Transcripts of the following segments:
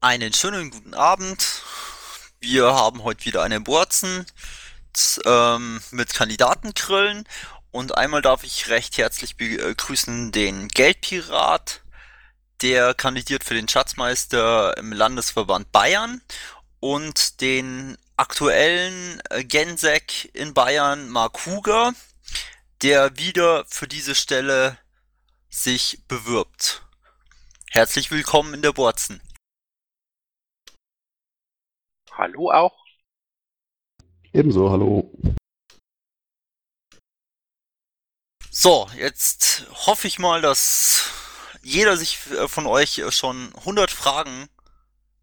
Einen schönen guten Abend. Wir haben heute wieder eine Borzen ähm, mit Kandidatengrillen und einmal darf ich recht herzlich begrüßen den Geldpirat, der kandidiert für den Schatzmeister im Landesverband Bayern und den aktuellen äh, Gensek in Bayern, Mark Huger, der wieder für diese Stelle sich bewirbt. Herzlich willkommen in der Borzen. Hallo auch. Ebenso, hallo. So, jetzt hoffe ich mal, dass jeder sich äh, von euch schon 100 Fragen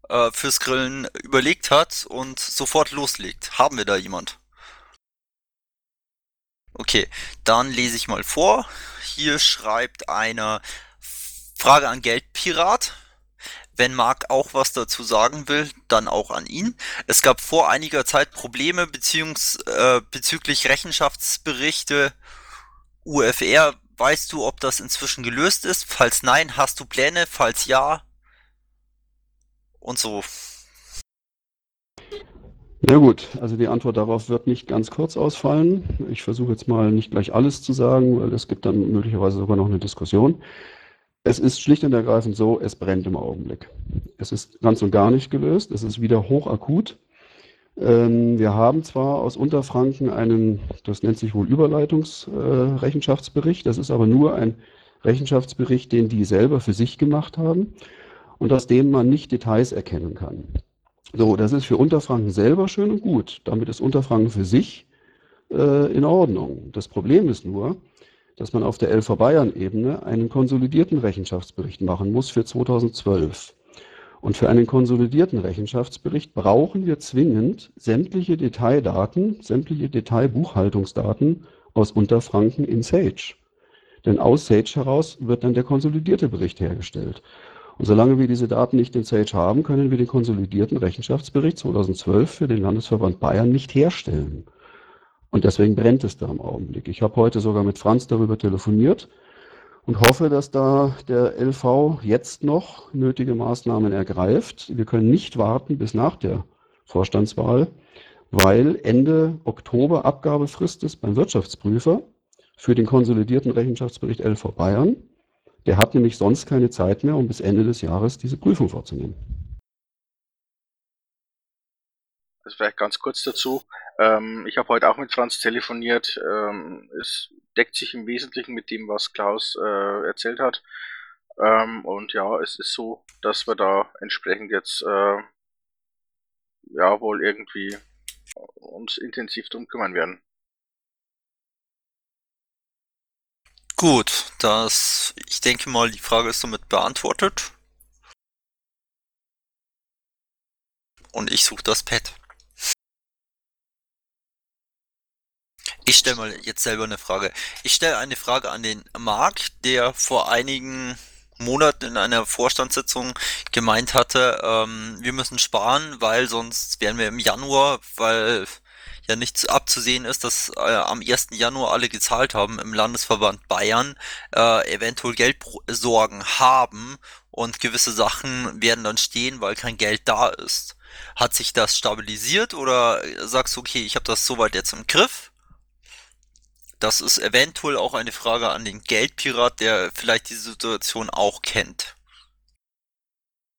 äh, fürs Grillen überlegt hat und sofort loslegt. Haben wir da jemand? Okay, dann lese ich mal vor. Hier schreibt einer Frage an Geldpirat. Wenn Marc auch was dazu sagen will, dann auch an ihn. Es gab vor einiger Zeit Probleme beziehungs, äh, bezüglich Rechenschaftsberichte UFR. Weißt du, ob das inzwischen gelöst ist? Falls nein, hast du Pläne? Falls ja, und so. Ja gut, also die Antwort darauf wird nicht ganz kurz ausfallen. Ich versuche jetzt mal nicht gleich alles zu sagen, weil es gibt dann möglicherweise sogar noch eine Diskussion. Es ist schlicht und ergreifend so, es brennt im Augenblick. Es ist ganz und gar nicht gelöst, es ist wieder hochakut. Ähm, wir haben zwar aus Unterfranken einen, das nennt sich wohl Überleitungsrechenschaftsbericht, das ist aber nur ein Rechenschaftsbericht, den die selber für sich gemacht haben und aus dem man nicht Details erkennen kann. So, das ist für Unterfranken selber schön und gut. Damit ist Unterfranken für sich äh, in Ordnung. Das Problem ist nur, dass man auf der LV Bayern-Ebene einen konsolidierten Rechenschaftsbericht machen muss für 2012. Und für einen konsolidierten Rechenschaftsbericht brauchen wir zwingend sämtliche Detaildaten, sämtliche Detailbuchhaltungsdaten aus Unterfranken in Sage. Denn aus Sage heraus wird dann der konsolidierte Bericht hergestellt. Und solange wir diese Daten nicht in Sage haben, können wir den konsolidierten Rechenschaftsbericht 2012 für den Landesverband Bayern nicht herstellen. Und deswegen brennt es da im Augenblick. Ich habe heute sogar mit Franz darüber telefoniert und hoffe, dass da der LV jetzt noch nötige Maßnahmen ergreift. Wir können nicht warten bis nach der Vorstandswahl, weil Ende Oktober Abgabefrist ist beim Wirtschaftsprüfer für den konsolidierten Rechenschaftsbericht LV Bayern. Der hat nämlich sonst keine Zeit mehr, um bis Ende des Jahres diese Prüfung vorzunehmen. Also vielleicht ganz kurz dazu. Ähm, ich habe heute auch mit Franz telefoniert. Ähm, es deckt sich im Wesentlichen mit dem, was Klaus äh, erzählt hat. Ähm, und ja, es ist so, dass wir da entsprechend jetzt äh, ja wohl irgendwie uns intensiv drum kümmern werden. Gut, das, ich denke mal, die Frage ist somit beantwortet. Und ich suche das Pad. Ich stelle mal jetzt selber eine Frage. Ich stelle eine Frage an den Marc, der vor einigen Monaten in einer Vorstandssitzung gemeint hatte, ähm, wir müssen sparen, weil sonst wären wir im Januar, weil ja nicht abzusehen ist, dass äh, am 1. Januar alle gezahlt haben im Landesverband Bayern, äh, eventuell Geldsorgen haben und gewisse Sachen werden dann stehen, weil kein Geld da ist. Hat sich das stabilisiert oder sagst du, okay, ich habe das soweit jetzt im Griff? Das ist eventuell auch eine Frage an den Geldpirat, der vielleicht die Situation auch kennt.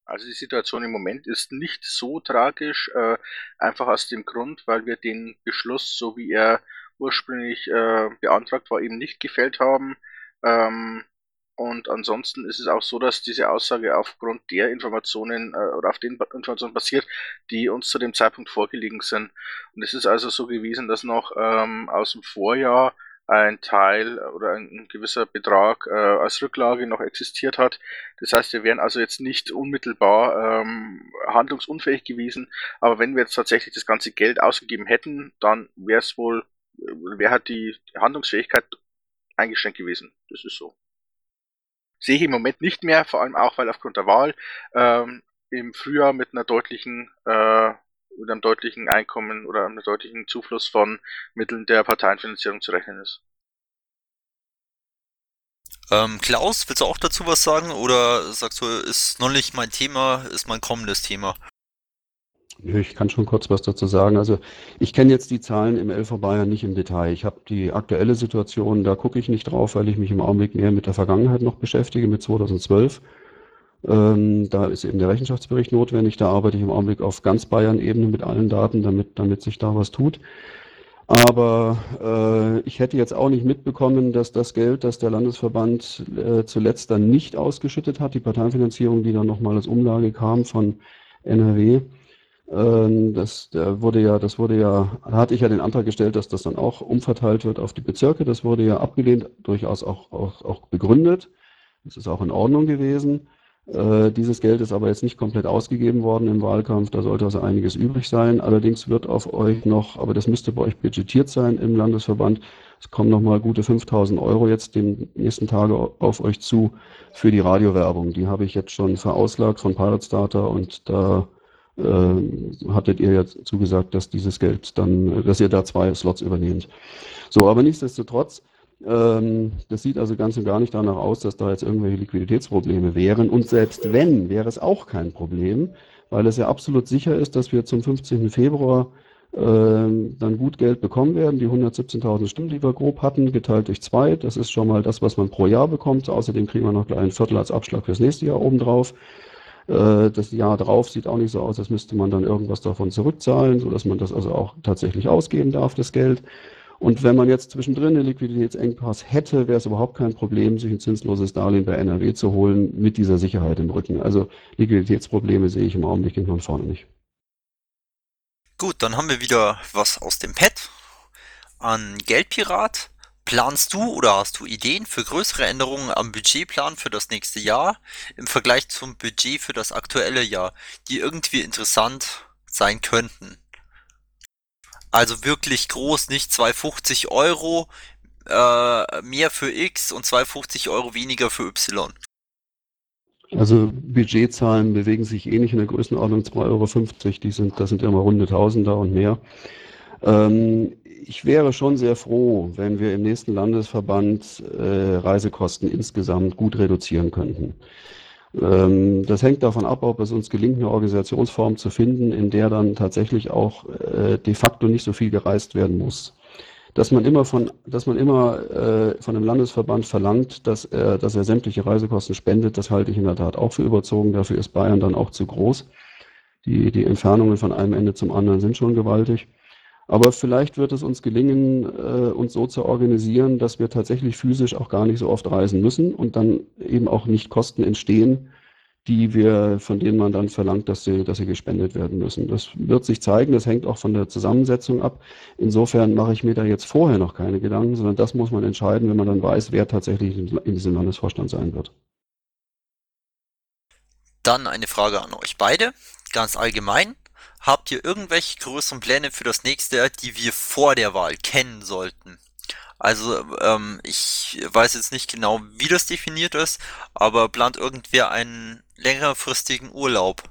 Also die Situation im Moment ist nicht so tragisch, äh, einfach aus dem Grund, weil wir den Beschluss, so wie er ursprünglich äh, beantragt war, eben nicht gefällt haben. Ähm, und ansonsten ist es auch so, dass diese Aussage aufgrund der Informationen äh, oder auf den Informationen basiert, die uns zu dem Zeitpunkt vorgelegen sind. Und es ist also so gewesen, dass noch ähm, aus dem Vorjahr ein Teil oder ein gewisser Betrag äh, als Rücklage noch existiert hat. Das heißt, wir wären also jetzt nicht unmittelbar ähm, handlungsunfähig gewesen, aber wenn wir jetzt tatsächlich das ganze Geld ausgegeben hätten, dann wäre es wohl, wäre halt die Handlungsfähigkeit eingeschränkt gewesen. Das ist so. Sehe ich im Moment nicht mehr, vor allem auch, weil aufgrund der Wahl ähm, im Frühjahr mit einer deutlichen äh, mit einem deutlichen Einkommen oder einem deutlichen Zufluss von Mitteln der Parteienfinanzierung zu rechnen ist. Ähm, Klaus, willst du auch dazu was sagen oder sagst du, ist noch nicht mein Thema, ist mein kommendes Thema? Ich kann schon kurz was dazu sagen. Also ich kenne jetzt die Zahlen im LV Bayern nicht im Detail. Ich habe die aktuelle Situation, da gucke ich nicht drauf, weil ich mich im Augenblick mehr mit der Vergangenheit noch beschäftige, mit 2012. Ähm, da ist eben der Rechenschaftsbericht notwendig. Da arbeite ich im Augenblick auf ganz Bayern-Ebene mit allen Daten, damit, damit sich da was tut. Aber äh, ich hätte jetzt auch nicht mitbekommen, dass das Geld, das der Landesverband äh, zuletzt dann nicht ausgeschüttet hat, die Parteienfinanzierung, die dann nochmal als Umlage kam von NRW, ähm, das, der wurde ja, das wurde ja, da hatte ich ja den Antrag gestellt, dass das dann auch umverteilt wird auf die Bezirke. Das wurde ja abgelehnt, durchaus auch, auch, auch begründet. Das ist auch in Ordnung gewesen. Äh, dieses Geld ist aber jetzt nicht komplett ausgegeben worden im Wahlkampf. Da sollte also einiges übrig sein. Allerdings wird auf euch noch, aber das müsste bei euch budgetiert sein im Landesverband. Es kommen nochmal gute 5000 Euro jetzt den nächsten Tage auf euch zu für die Radiowerbung. Die habe ich jetzt schon verauslagt von Pilot Starter und da äh, hattet ihr ja zugesagt, dass dieses Geld dann, dass ihr da zwei Slots übernehmt. So, aber nichtsdestotrotz, das sieht also ganz und gar nicht danach aus, dass da jetzt irgendwelche Liquiditätsprobleme wären. Und selbst wenn, wäre es auch kein Problem, weil es ja absolut sicher ist, dass wir zum 15. Februar äh, dann gut Geld bekommen werden. Die 117.000 Stimmen, die wir grob hatten, geteilt durch zwei. Das ist schon mal das, was man pro Jahr bekommt. Außerdem kriegen wir noch gleich ein Viertel als Abschlag fürs nächste Jahr obendrauf. Äh, das Jahr drauf sieht auch nicht so aus, als müsste man dann irgendwas davon zurückzahlen, sodass man das also auch tatsächlich ausgeben darf, das Geld. Und wenn man jetzt zwischendrin einen Liquiditätsengpass hätte, wäre es überhaupt kein Problem, sich ein zinsloses Darlehen bei NRW zu holen mit dieser Sicherheit im Rücken. Also Liquiditätsprobleme sehe ich im Augenblick hinten und vorne nicht. Gut, dann haben wir wieder was aus dem Pad an Geldpirat. Planst du oder hast du Ideen für größere Änderungen am Budgetplan für das nächste Jahr im Vergleich zum Budget für das aktuelle Jahr, die irgendwie interessant sein könnten? Also wirklich groß, nicht 250 Euro äh, mehr für X und 250 Euro weniger für Y. Also Budgetzahlen bewegen sich ähnlich in der Größenordnung 2,50 Euro. Die sind, das sind immer runde Tausender und mehr. Ähm, ich wäre schon sehr froh, wenn wir im nächsten Landesverband äh, Reisekosten insgesamt gut reduzieren könnten. Ähm, das hängt davon ab, ob es uns gelingt, eine Organisationsform zu finden, in der dann tatsächlich auch äh, de facto nicht so viel gereist werden muss. Dass man immer von, dass man immer äh, von einem Landesverband verlangt, dass er, dass er sämtliche Reisekosten spendet, das halte ich in der Tat auch für überzogen. Dafür ist Bayern dann auch zu groß. Die, die Entfernungen von einem Ende zum anderen sind schon gewaltig. Aber vielleicht wird es uns gelingen, äh, uns so zu organisieren, dass wir tatsächlich physisch auch gar nicht so oft reisen müssen und dann eben auch nicht Kosten entstehen, die wir, von denen man dann verlangt, dass sie, dass sie gespendet werden müssen. Das wird sich zeigen, das hängt auch von der Zusammensetzung ab. Insofern mache ich mir da jetzt vorher noch keine Gedanken, sondern das muss man entscheiden, wenn man dann weiß, wer tatsächlich in diesem Landesvorstand sein wird. Dann eine Frage an euch beide, ganz allgemein. Habt ihr irgendwelche größeren Pläne für das nächste Jahr, die wir vor der Wahl kennen sollten? Also, ähm, ich weiß jetzt nicht genau, wie das definiert ist, aber plant irgendwer einen längerfristigen Urlaub?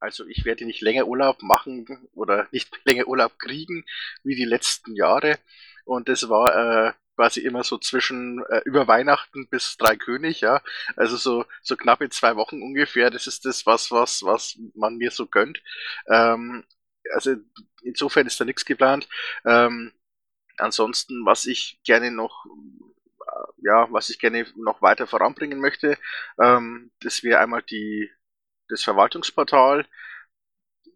Also ich werde nicht länger Urlaub machen oder nicht länger Urlaub kriegen wie die letzten Jahre. Und das war äh, quasi immer so zwischen äh, über Weihnachten bis drei König, ja. Also so, so knappe zwei Wochen ungefähr. Das ist das, was, was, was man mir so gönnt. Ähm, also insofern ist da nichts geplant. Ähm, ansonsten, was ich gerne noch äh, ja, was ich gerne noch weiter voranbringen möchte, ähm, das wäre einmal die, das Verwaltungsportal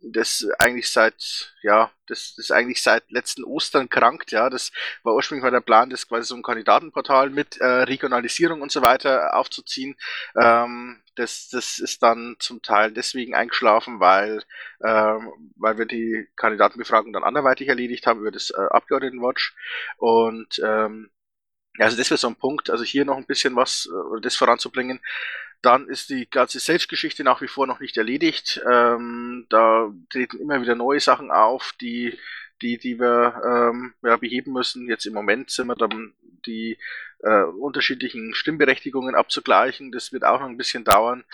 das eigentlich seit, ja, das ist eigentlich seit letzten Ostern krankt, ja. Das war ursprünglich mal der Plan, das quasi so ein Kandidatenportal mit äh, Regionalisierung und so weiter aufzuziehen. Ähm, das, das ist dann zum Teil deswegen eingeschlafen, weil, ähm, weil wir die Kandidatenbefragung dann anderweitig erledigt haben über das äh, Abgeordnetenwatch. Und ähm, also das wäre so ein Punkt, also hier noch ein bisschen was, äh, das voranzubringen. Dann ist die ganze Sage-Geschichte nach wie vor noch nicht erledigt. Ähm, da treten immer wieder neue Sachen auf, die, die, die wir ähm, ja, beheben müssen. Jetzt im Moment sind wir dann die äh, unterschiedlichen Stimmberechtigungen abzugleichen. Das wird auch noch ein bisschen dauern.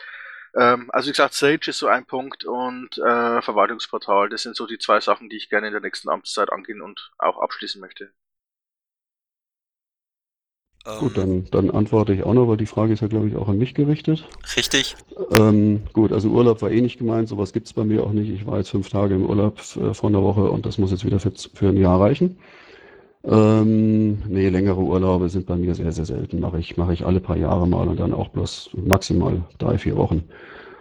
Ähm, also wie gesagt, Sage ist so ein Punkt und äh, Verwaltungsportal. Das sind so die zwei Sachen, die ich gerne in der nächsten Amtszeit angehen und auch abschließen möchte. Gut, Ähm, dann, dann antworte ich auch noch, weil die Frage ist ja, glaube ich, auch an mich gerichtet. richtig? Ähm, gut, also Urlaub war eh nicht gemeint, sowas gibt's bei mir auch nicht. Ich war jetzt fünf Tage im Urlaub äh, vor einer Woche und das muss jetzt wieder für, für ein Jahr reichen. Ähm, nee, längere Urlaube sind bei mir sehr, sehr selten. Mache ich, mache ich alle paar Jahre mal und dann auch bloß maximal drei, vier Wochen.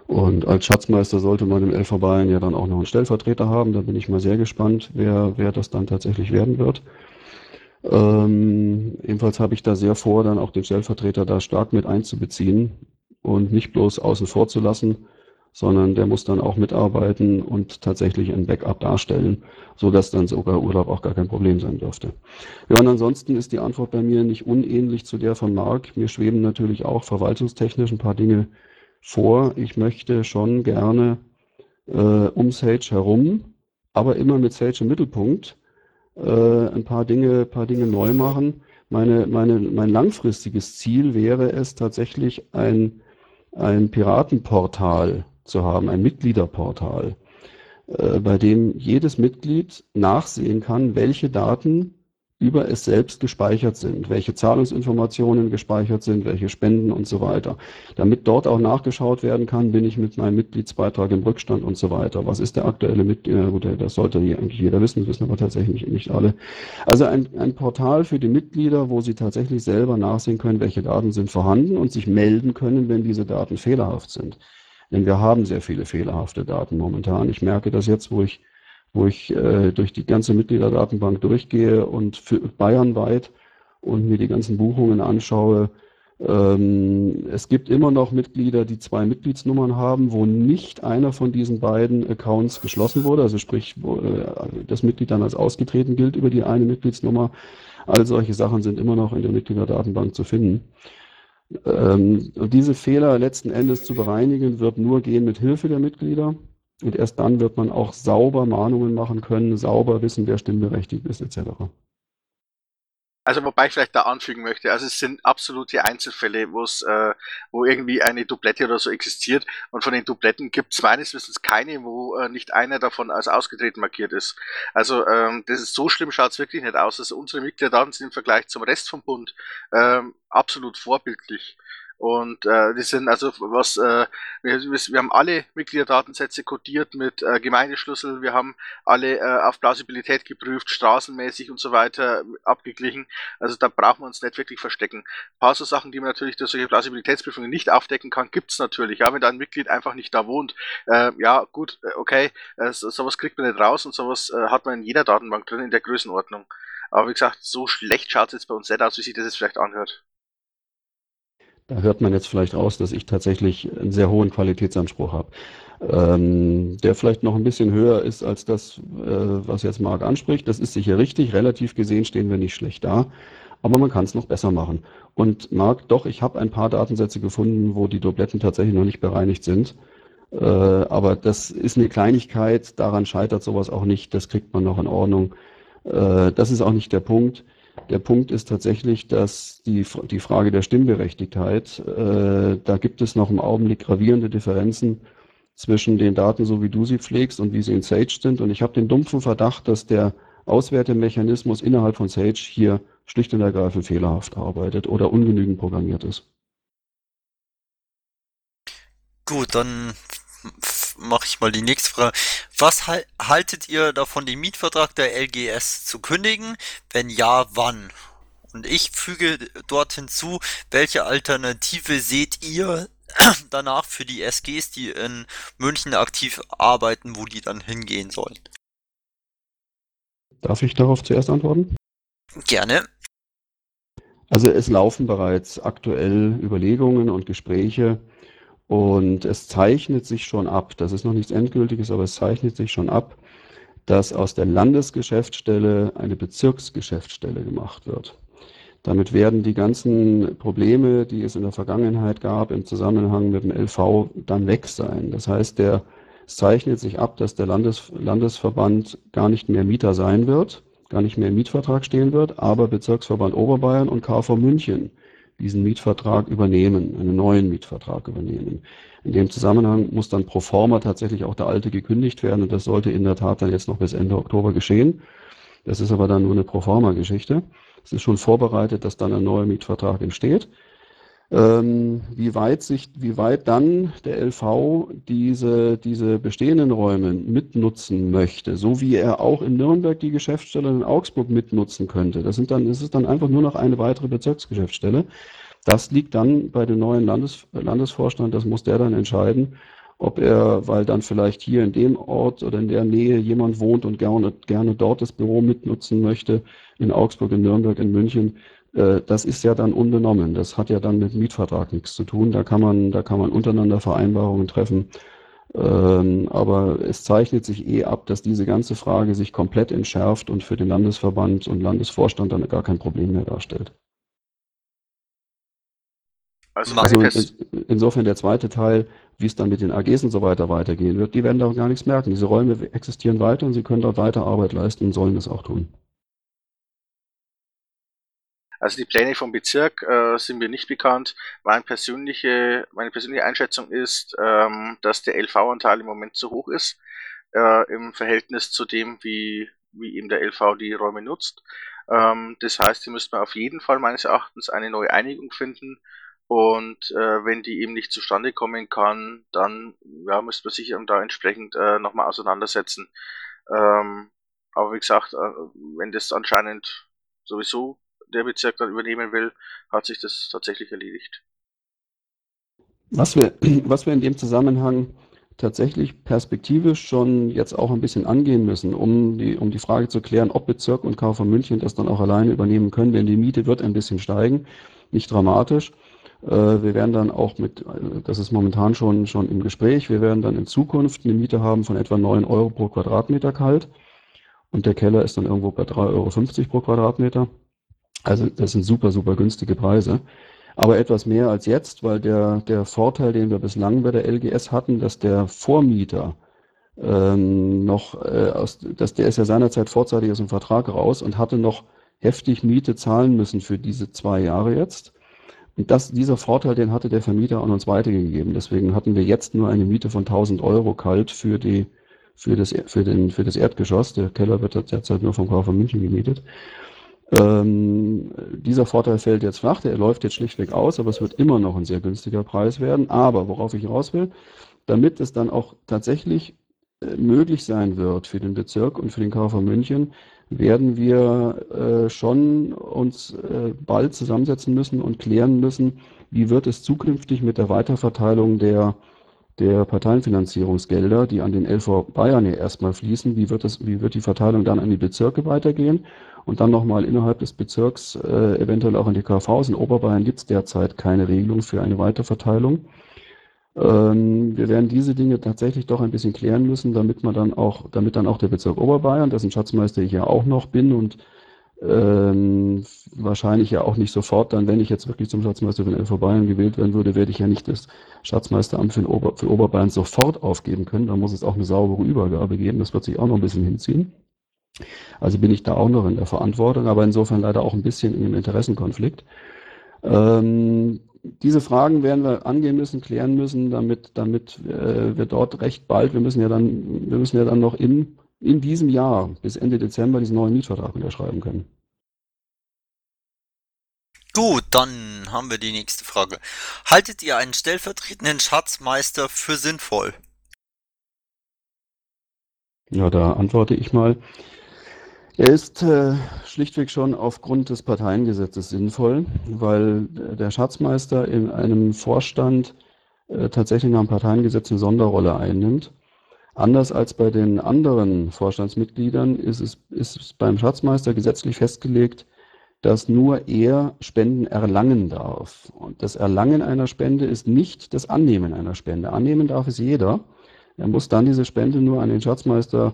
Und als Schatzmeister sollte man im LV Bayern ja dann auch noch einen Stellvertreter haben. Da bin ich mal sehr gespannt, wer, wer das dann tatsächlich werden wird. Ähm, ebenfalls habe ich da sehr vor, dann auch den Stellvertreter da stark mit einzubeziehen und nicht bloß außen vor zu lassen, sondern der muss dann auch mitarbeiten und tatsächlich ein Backup darstellen, so dass dann sogar Urlaub auch gar kein Problem sein dürfte. Ja, und ansonsten ist die Antwort bei mir nicht unähnlich zu der von Marc. Mir schweben natürlich auch verwaltungstechnisch ein paar Dinge vor. Ich möchte schon gerne äh, um Sage herum, aber immer mit Sage im Mittelpunkt äh, ein paar Dinge, paar Dinge neu machen. Meine, meine, mein langfristiges Ziel wäre es tatsächlich ein, ein Piratenportal zu haben, ein Mitgliederportal, äh, bei dem jedes Mitglied nachsehen kann, welche Daten über es selbst gespeichert sind, welche Zahlungsinformationen gespeichert sind, welche Spenden und so weiter. Damit dort auch nachgeschaut werden kann, bin ich mit meinem Mitgliedsbeitrag im Rückstand und so weiter. Was ist der aktuelle Mitglied? Gut, das sollte eigentlich jeder wissen, das wissen aber tatsächlich nicht alle. Also ein, ein Portal für die Mitglieder, wo sie tatsächlich selber nachsehen können, welche Daten sind vorhanden und sich melden können, wenn diese Daten fehlerhaft sind. Denn wir haben sehr viele fehlerhafte Daten momentan. Ich merke das jetzt, wo ich wo ich äh, durch die ganze Mitgliederdatenbank durchgehe und für bayernweit und mir die ganzen Buchungen anschaue. Ähm, es gibt immer noch Mitglieder, die zwei Mitgliedsnummern haben, wo nicht einer von diesen beiden Accounts geschlossen wurde, also sprich, wo, äh, das Mitglied dann als ausgetreten gilt über die eine Mitgliedsnummer. All solche Sachen sind immer noch in der Mitgliederdatenbank zu finden. Ähm, diese Fehler letzten Endes zu bereinigen, wird nur gehen mit Hilfe der Mitglieder. Und erst dann wird man auch sauber Mahnungen machen können, sauber wissen, wer stimmberechtigt ist, etc. Also wobei ich vielleicht da anfügen möchte, also es sind absolute Einzelfälle, wo es, äh, wo irgendwie eine Doublette oder so existiert und von den Dubletten gibt es meines Wissens keine, wo äh, nicht einer davon als ausgetreten markiert ist. Also ähm, das ist so schlimm schaut es wirklich nicht aus. Also unsere Mitgliederdaten sind im Vergleich zum Rest vom Bund ähm, absolut vorbildlich. Und äh, die sind also was, äh, wir, wir haben alle Mitgliederdatensätze codiert mit äh, Gemeindeschlüssel, wir haben alle äh, auf Plausibilität geprüft, straßenmäßig und so weiter abgeglichen. Also da brauchen wir uns nicht wirklich verstecken. Ein paar so Sachen, die man natürlich durch solche Plausibilitätsprüfungen nicht aufdecken kann, gibt's natürlich. Ja, wenn da ein Mitglied einfach nicht da wohnt, äh, ja gut, äh, okay, äh, so, sowas kriegt man nicht raus und sowas äh, hat man in jeder Datenbank drin in der Größenordnung. Aber wie gesagt, so schlecht schaut's jetzt bei uns nicht aus, wie sich das jetzt vielleicht anhört. Da hört man jetzt vielleicht raus, dass ich tatsächlich einen sehr hohen Qualitätsanspruch habe, ähm, der vielleicht noch ein bisschen höher ist als das, äh, was jetzt Marc anspricht. Das ist sicher richtig. Relativ gesehen stehen wir nicht schlecht da, aber man kann es noch besser machen. Und Marc, doch, ich habe ein paar Datensätze gefunden, wo die Dubletten tatsächlich noch nicht bereinigt sind. Äh, aber das ist eine Kleinigkeit, daran scheitert sowas auch nicht, das kriegt man noch in Ordnung. Äh, das ist auch nicht der Punkt. Der Punkt ist tatsächlich, dass die, die Frage der Stimmberechtigkeit, äh, da gibt es noch im Augenblick gravierende Differenzen zwischen den Daten, so wie du sie pflegst und wie sie in Sage sind. Und ich habe den dumpfen Verdacht, dass der Auswertemechanismus innerhalb von Sage hier schlicht und ergreifend fehlerhaft arbeitet oder ungenügend programmiert ist. Gut, dann mache ich mal die nächste Frage. Was hal haltet ihr davon, den Mietvertrag der LGS zu kündigen? Wenn ja, wann? Und ich füge dort hinzu, welche Alternative seht ihr danach für die SGs, die in München aktiv arbeiten, wo die dann hingehen sollen? Darf ich darauf zuerst antworten? Gerne. Also es laufen bereits aktuell Überlegungen und Gespräche und es zeichnet sich schon ab, das ist noch nichts Endgültiges, aber es zeichnet sich schon ab, dass aus der Landesgeschäftsstelle eine Bezirksgeschäftsstelle gemacht wird. Damit werden die ganzen Probleme, die es in der Vergangenheit gab im Zusammenhang mit dem LV, dann weg sein. Das heißt, der, es zeichnet sich ab, dass der Landes, Landesverband gar nicht mehr Mieter sein wird, gar nicht mehr im Mietvertrag stehen wird, aber Bezirksverband Oberbayern und KV München diesen Mietvertrag übernehmen, einen neuen Mietvertrag übernehmen. In dem Zusammenhang muss dann pro forma tatsächlich auch der alte gekündigt werden und das sollte in der Tat dann jetzt noch bis Ende Oktober geschehen. Das ist aber dann nur eine pro forma Geschichte. Es ist schon vorbereitet, dass dann ein neuer Mietvertrag entsteht. Ähm, wie weit sich, wie weit dann der LV diese, diese bestehenden Räume mitnutzen möchte, so wie er auch in Nürnberg die Geschäftsstelle in Augsburg mitnutzen könnte. Das sind dann, das ist dann einfach nur noch eine weitere Bezirksgeschäftsstelle. Das liegt dann bei dem neuen Landes, Landesvorstand, das muss der dann entscheiden, ob er, weil dann vielleicht hier in dem Ort oder in der Nähe jemand wohnt und gerne, gerne dort das Büro mitnutzen möchte, in Augsburg, in Nürnberg, in München, das ist ja dann unbenommen. Das hat ja dann mit Mietvertrag nichts zu tun. Da kann man, da kann man untereinander Vereinbarungen treffen. Ähm, aber es zeichnet sich eh ab, dass diese ganze Frage sich komplett entschärft und für den Landesverband und Landesvorstand dann gar kein Problem mehr darstellt. Also, also in, insofern der zweite Teil, wie es dann mit den AGs und so weiter weitergehen wird, die werden da gar nichts merken. Diese Räume existieren weiter und sie können dort weiter Arbeit leisten und sollen es auch tun. Also die Pläne vom Bezirk äh, sind mir nicht bekannt. Meine persönliche, meine persönliche Einschätzung ist, ähm, dass der LV-Anteil im Moment zu hoch ist äh, im Verhältnis zu dem, wie, wie eben der LV die Räume nutzt. Ähm, das heißt, hier müsste man auf jeden Fall meines Erachtens eine neue Einigung finden. Und äh, wenn die eben nicht zustande kommen kann, dann ja, müsste man sich da entsprechend äh, nochmal auseinandersetzen. Ähm, aber wie gesagt, äh, wenn das anscheinend sowieso der Bezirk dann übernehmen will, hat sich das tatsächlich erledigt. Was wir, was wir in dem Zusammenhang tatsächlich perspektivisch schon jetzt auch ein bisschen angehen müssen, um die, um die Frage zu klären, ob Bezirk und KV München das dann auch alleine übernehmen können, denn die Miete wird ein bisschen steigen, nicht dramatisch. Äh, wir werden dann auch mit, das ist momentan schon, schon im Gespräch, wir werden dann in Zukunft eine Miete haben von etwa 9 Euro pro Quadratmeter kalt und der Keller ist dann irgendwo bei 3,50 Euro pro Quadratmeter. Also das sind super, super günstige Preise. Aber etwas mehr als jetzt, weil der, der Vorteil, den wir bislang bei der LGS hatten, dass der Vormieter ähm, noch, äh, aus, dass der ist ja seinerzeit vorzeitig aus dem Vertrag raus und hatte noch heftig Miete zahlen müssen für diese zwei Jahre jetzt. Und das, dieser Vorteil, den hatte der Vermieter an uns weitergegeben. Deswegen hatten wir jetzt nur eine Miete von 1000 Euro kalt für die, für das, für den, für das Erdgeschoss. Der Keller wird derzeit nur vom Kaufmann München gemietet. Ähm, dieser Vorteil fällt jetzt flach, der läuft jetzt schlichtweg aus, aber es wird immer noch ein sehr günstiger Preis werden. Aber worauf ich raus will, damit es dann auch tatsächlich äh, möglich sein wird für den Bezirk und für den KV München, werden wir äh, schon uns äh, bald zusammensetzen müssen und klären müssen, wie wird es zukünftig mit der Weiterverteilung der, der Parteienfinanzierungsgelder, die an den LV Bayern ja erstmal fließen, wie wird, das, wie wird die Verteilung dann an die Bezirke weitergehen und dann nochmal innerhalb des Bezirks, äh, eventuell auch in die KVs. In Oberbayern gibt es derzeit keine Regelung für eine Weiterverteilung. Ähm, wir werden diese Dinge tatsächlich doch ein bisschen klären müssen, damit man dann auch, damit dann auch der Bezirk Oberbayern, dessen Schatzmeister ich ja auch noch bin und ähm, wahrscheinlich ja auch nicht sofort dann, wenn ich jetzt wirklich zum Schatzmeister von LV Bayern gewählt werden würde, werde ich ja nicht das Schatzmeisteramt für, Ober, für Oberbayern sofort aufgeben können. Da muss es auch eine saubere Übergabe geben. Das wird sich auch noch ein bisschen hinziehen. Also bin ich da auch noch in der Verantwortung, aber insofern leider auch ein bisschen in dem Interessenkonflikt. Ähm, diese Fragen werden wir angehen müssen, klären müssen, damit, damit äh, wir dort recht bald, wir müssen ja dann, wir müssen ja dann noch in, in diesem Jahr bis Ende Dezember diesen neuen Mietvertrag unterschreiben können. Gut, dann haben wir die nächste Frage. Haltet ihr einen stellvertretenden Schatzmeister für sinnvoll? Ja, da antworte ich mal. Er ist äh, schlichtweg schon aufgrund des Parteiengesetzes sinnvoll, weil der Schatzmeister in einem Vorstand äh, tatsächlich nach dem Parteiengesetz eine Sonderrolle einnimmt. Anders als bei den anderen Vorstandsmitgliedern ist es, ist es beim Schatzmeister gesetzlich festgelegt, dass nur er Spenden erlangen darf. Und das Erlangen einer Spende ist nicht das Annehmen einer Spende. Annehmen darf es jeder. Er muss dann diese Spende nur an den Schatzmeister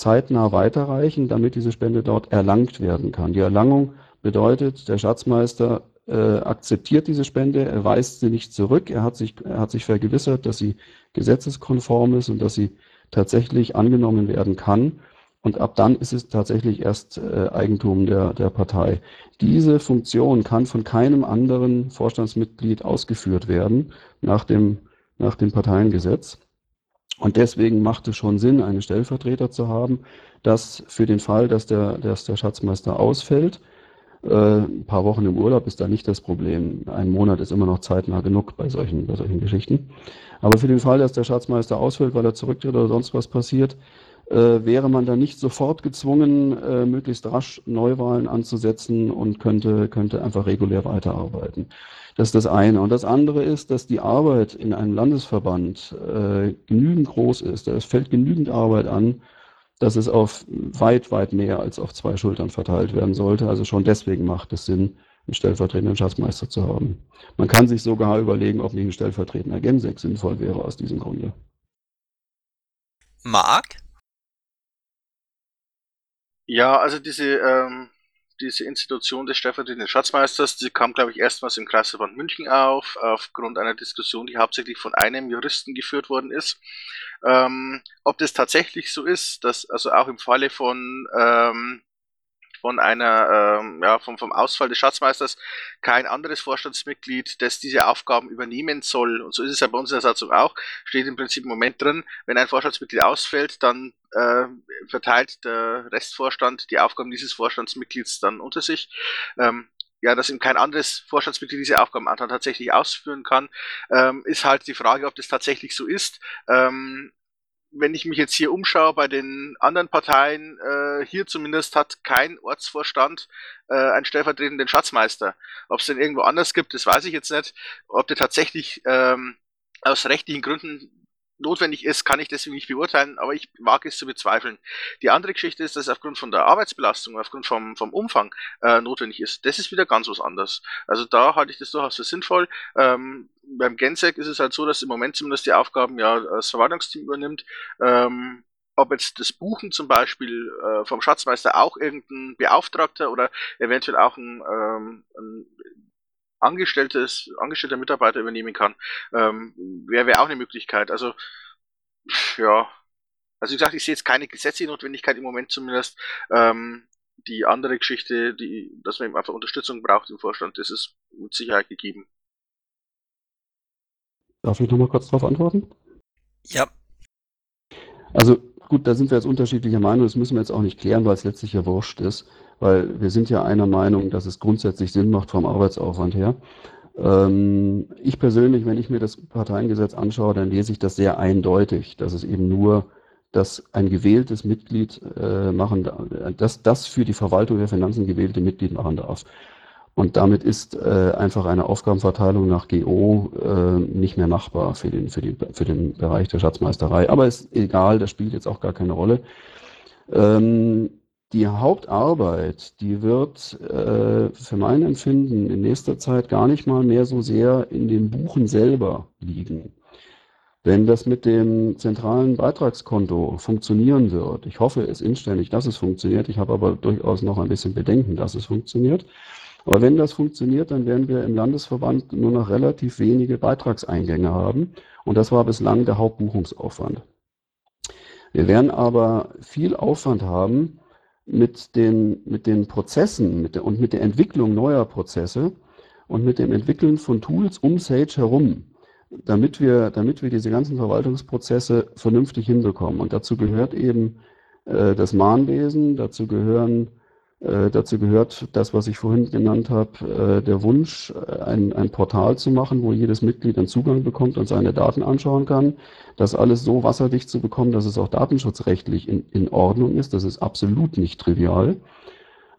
zeitnah weiterreichen, damit diese Spende dort erlangt werden kann. Die Erlangung bedeutet, der Schatzmeister äh, akzeptiert diese Spende, er weist sie nicht zurück, er hat, sich, er hat sich vergewissert, dass sie gesetzeskonform ist und dass sie tatsächlich angenommen werden kann. Und ab dann ist es tatsächlich erst äh, Eigentum der, der Partei. Diese Funktion kann von keinem anderen Vorstandsmitglied ausgeführt werden nach dem, nach dem Parteiengesetz. Und deswegen macht es schon Sinn, einen Stellvertreter zu haben, dass für den Fall, dass der, dass der Schatzmeister ausfällt, Äh, ein paar Wochen im Urlaub ist da nicht das Problem. Ein Monat ist immer noch zeitnah genug bei solchen, bei solchen Geschichten. Aber für den Fall, dass der Schatzmeister ausfällt, weil er zurücktritt oder sonst was passiert, wäre man dann nicht sofort gezwungen, äh, möglichst rasch Neuwahlen anzusetzen und könnte, könnte einfach regulär weiterarbeiten. Das ist das eine. Und das andere ist, dass die Arbeit in einem Landesverband äh, genügend groß ist. Es fällt genügend Arbeit an, dass es auf weit, weit mehr als auf zwei Schultern verteilt werden sollte. Also schon deswegen macht es Sinn, einen stellvertretenden Schatzmeister zu haben. Man kann sich sogar überlegen, ob nicht ein stellvertretender Gemsek sinnvoll wäre aus diesem Grunde. Marc? Ja, also diese, ähm, diese Institution des stellvertretenden Schatzmeisters, die kam, glaube ich, erstmals im Kreisverband München auf, aufgrund einer Diskussion, die hauptsächlich von einem Juristen geführt worden ist. Ähm, ob das tatsächlich so ist, dass also auch im Falle von ähm, von einer, ähm, ja, vom, vom Ausfall des Schatzmeisters kein anderes Vorstandsmitglied, das diese Aufgaben übernehmen soll. Und so ist es ja bei uns in der Satzung auch. Steht im Prinzip im Moment drin, wenn ein Vorstandsmitglied ausfällt, dann äh, verteilt der Restvorstand die Aufgaben dieses Vorstandsmitglieds dann unter sich. Ähm, ja, dass ihm kein anderes Vorstandsmitglied diese Aufgaben dann tatsächlich ausführen kann, ähm, ist halt die Frage, ob das tatsächlich so ist. Ähm, wenn ich mich jetzt hier umschaue bei den anderen Parteien, äh, hier zumindest hat kein Ortsvorstand äh, einen stellvertretenden Schatzmeister. Ob es denn irgendwo anders gibt, das weiß ich jetzt nicht. Ob der tatsächlich ähm, aus rechtlichen Gründen notwendig ist, kann ich deswegen nicht beurteilen, aber ich wage es zu bezweifeln. Die andere Geschichte ist, dass es aufgrund von der Arbeitsbelastung, aufgrund vom, vom Umfang äh, notwendig ist. Das ist wieder ganz was anderes. Also da halte ich das durchaus für sinnvoll. Ähm, beim Gensec ist es halt so, dass im Moment zumindest die Aufgaben ja das Verwaltungsteam übernimmt. Ähm, ob jetzt das Buchen zum Beispiel äh, vom Schatzmeister auch irgendein Beauftragter oder eventuell auch ein, ähm, ein angestelltes, angestellter Mitarbeiter übernehmen kann, ähm, wäre wär auch eine Möglichkeit. Also, ja. Also wie gesagt, ich sehe jetzt keine gesetzliche Notwendigkeit im Moment zumindest. Ähm, die andere Geschichte, die, dass man eben einfach Unterstützung braucht im Vorstand, das ist mit Sicherheit gegeben. Darf ich nochmal kurz darauf antworten? Ja. Also gut, da sind wir jetzt unterschiedlicher Meinung, das müssen wir jetzt auch nicht klären, weil es letztlich ja wurscht ist weil wir sind ja einer Meinung, dass es grundsätzlich Sinn macht vom Arbeitsaufwand her. Ähm, ich persönlich, wenn ich mir das Parteiengesetz anschaue, dann lese ich das sehr eindeutig, dass es eben nur dass ein gewähltes Mitglied äh, machen, dass das für die Verwaltung der Finanzen gewählte Mitglied machen darf. Und damit ist äh, einfach eine Aufgabenverteilung nach GO äh, nicht mehr machbar für den, für, die, für den Bereich der Schatzmeisterei. Aber ist egal, das spielt jetzt auch gar keine Rolle. Ähm, die Hauptarbeit, die wird äh, für mein Empfinden in nächster Zeit gar nicht mal mehr so sehr in dem Buchen selber liegen. Wenn das mit dem zentralen Beitragskonto funktionieren wird, ich hoffe es inständig, dass es funktioniert, ich habe aber durchaus noch ein bisschen Bedenken, dass es funktioniert. Aber wenn das funktioniert, dann werden wir im Landesverband nur noch relativ wenige Beitragseingänge haben. Und das war bislang der Hauptbuchungsaufwand. Wir werden aber viel Aufwand haben, mit den, mit den Prozessen mit der, und mit der Entwicklung neuer Prozesse und mit dem Entwickeln von Tools um Sage herum, damit wir, damit wir diese ganzen Verwaltungsprozesse vernünftig hinbekommen. Und dazu gehört eben äh, das Mahnwesen, dazu gehören äh, dazu gehört das, was ich vorhin genannt habe, äh, der Wunsch, äh, ein, ein Portal zu machen, wo jedes Mitglied einen Zugang bekommt und seine Daten anschauen kann. Das alles so wasserdicht zu bekommen, dass es auch datenschutzrechtlich in, in Ordnung ist. Das ist absolut nicht trivial.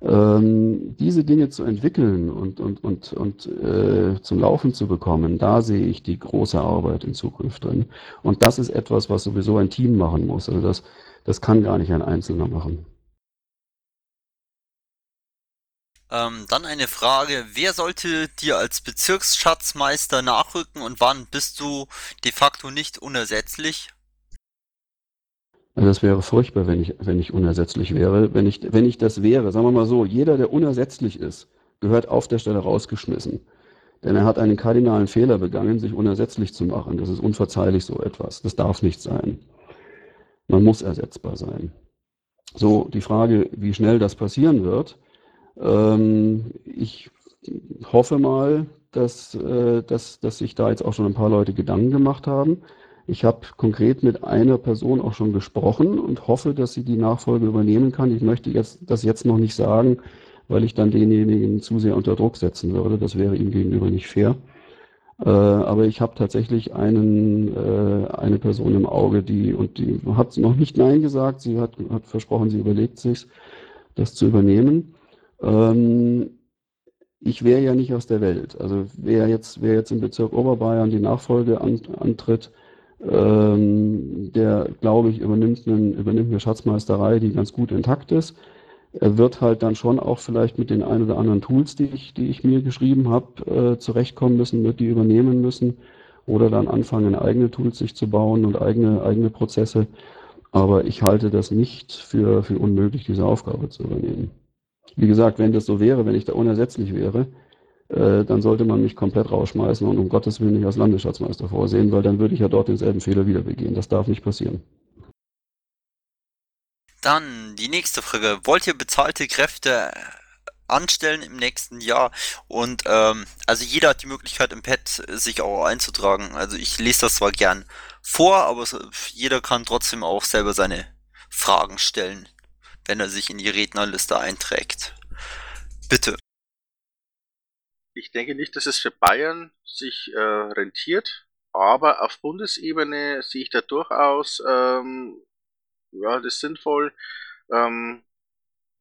Ähm, diese Dinge zu entwickeln und, und, und, und äh, zum Laufen zu bekommen, da sehe ich die große Arbeit in Zukunft drin. Und das ist etwas, was sowieso ein Team machen muss. Also das, das kann gar nicht ein Einzelner machen. Ähm, dann eine Frage, wer sollte dir als Bezirksschatzmeister nachrücken und wann bist du de facto nicht unersetzlich? Also das wäre furchtbar, wenn ich, wenn ich unersetzlich wäre. Wenn ich, wenn ich das wäre, sagen wir mal so, jeder, der unersetzlich ist, gehört auf der Stelle rausgeschmissen. Denn er hat einen kardinalen Fehler begangen, sich unersetzlich zu machen. Das ist unverzeihlich so etwas. Das darf nicht sein. Man muss ersetzbar sein. So, die Frage, wie schnell das passieren wird, ähm, ich hoffe mal, dass, äh, dass, dass sich da jetzt auch schon ein paar Leute Gedanken gemacht haben. Ich habe konkret mit einer Person auch schon gesprochen und hoffe, dass sie die Nachfolge übernehmen kann. Ich möchte jetzt, das jetzt noch nicht sagen, weil ich dann denjenigen zu sehr unter Druck setzen würde. Das wäre ihm gegenüber nicht fair. Äh, aber ich habe tatsächlich einen, äh, eine Person im Auge, die, und die hat noch nicht Nein gesagt, sie hat, hat versprochen, sie überlegt sich, das zu übernehmen. Ähm, ich wäre ja nicht aus der Welt. Also wer jetzt, wer jetzt im Bezirk Oberbayern die Nachfolge an, antritt, ähm, der, glaube ich, übernimmt, einen, übernimmt eine Schatzmeisterei, die ganz gut intakt ist. Er wird halt dann schon auch vielleicht mit den ein oder anderen Tools, die ich, die ich mir geschrieben habe, äh, zurechtkommen müssen, wird die übernehmen müssen oder dann anfangen, eigene Tools sich zu bauen und eigene, eigene Prozesse. Aber ich halte das nicht für, für unmöglich, diese Aufgabe zu übernehmen. Wie gesagt, wenn das so wäre, wenn ich da unersetzlich wäre, äh, dann sollte man mich komplett rausschmeißen und um Gottes Willen nicht als Landesschatzmeister vorsehen, weil dann würde ich ja dort denselben Fehler wieder begehen. Das darf nicht passieren. Dann die nächste Frage. Wollt ihr bezahlte Kräfte anstellen im nächsten Jahr? Und ähm, also jeder hat die Möglichkeit im Pad sich auch einzutragen. Also ich lese das zwar gern vor, aber jeder kann trotzdem auch selber seine Fragen stellen wenn er sich in die Rednerliste einträgt. Bitte. Ich denke nicht, dass es für Bayern sich äh, rentiert, aber auf Bundesebene sehe ich da durchaus ähm, ja, das sinnvoll. Ähm,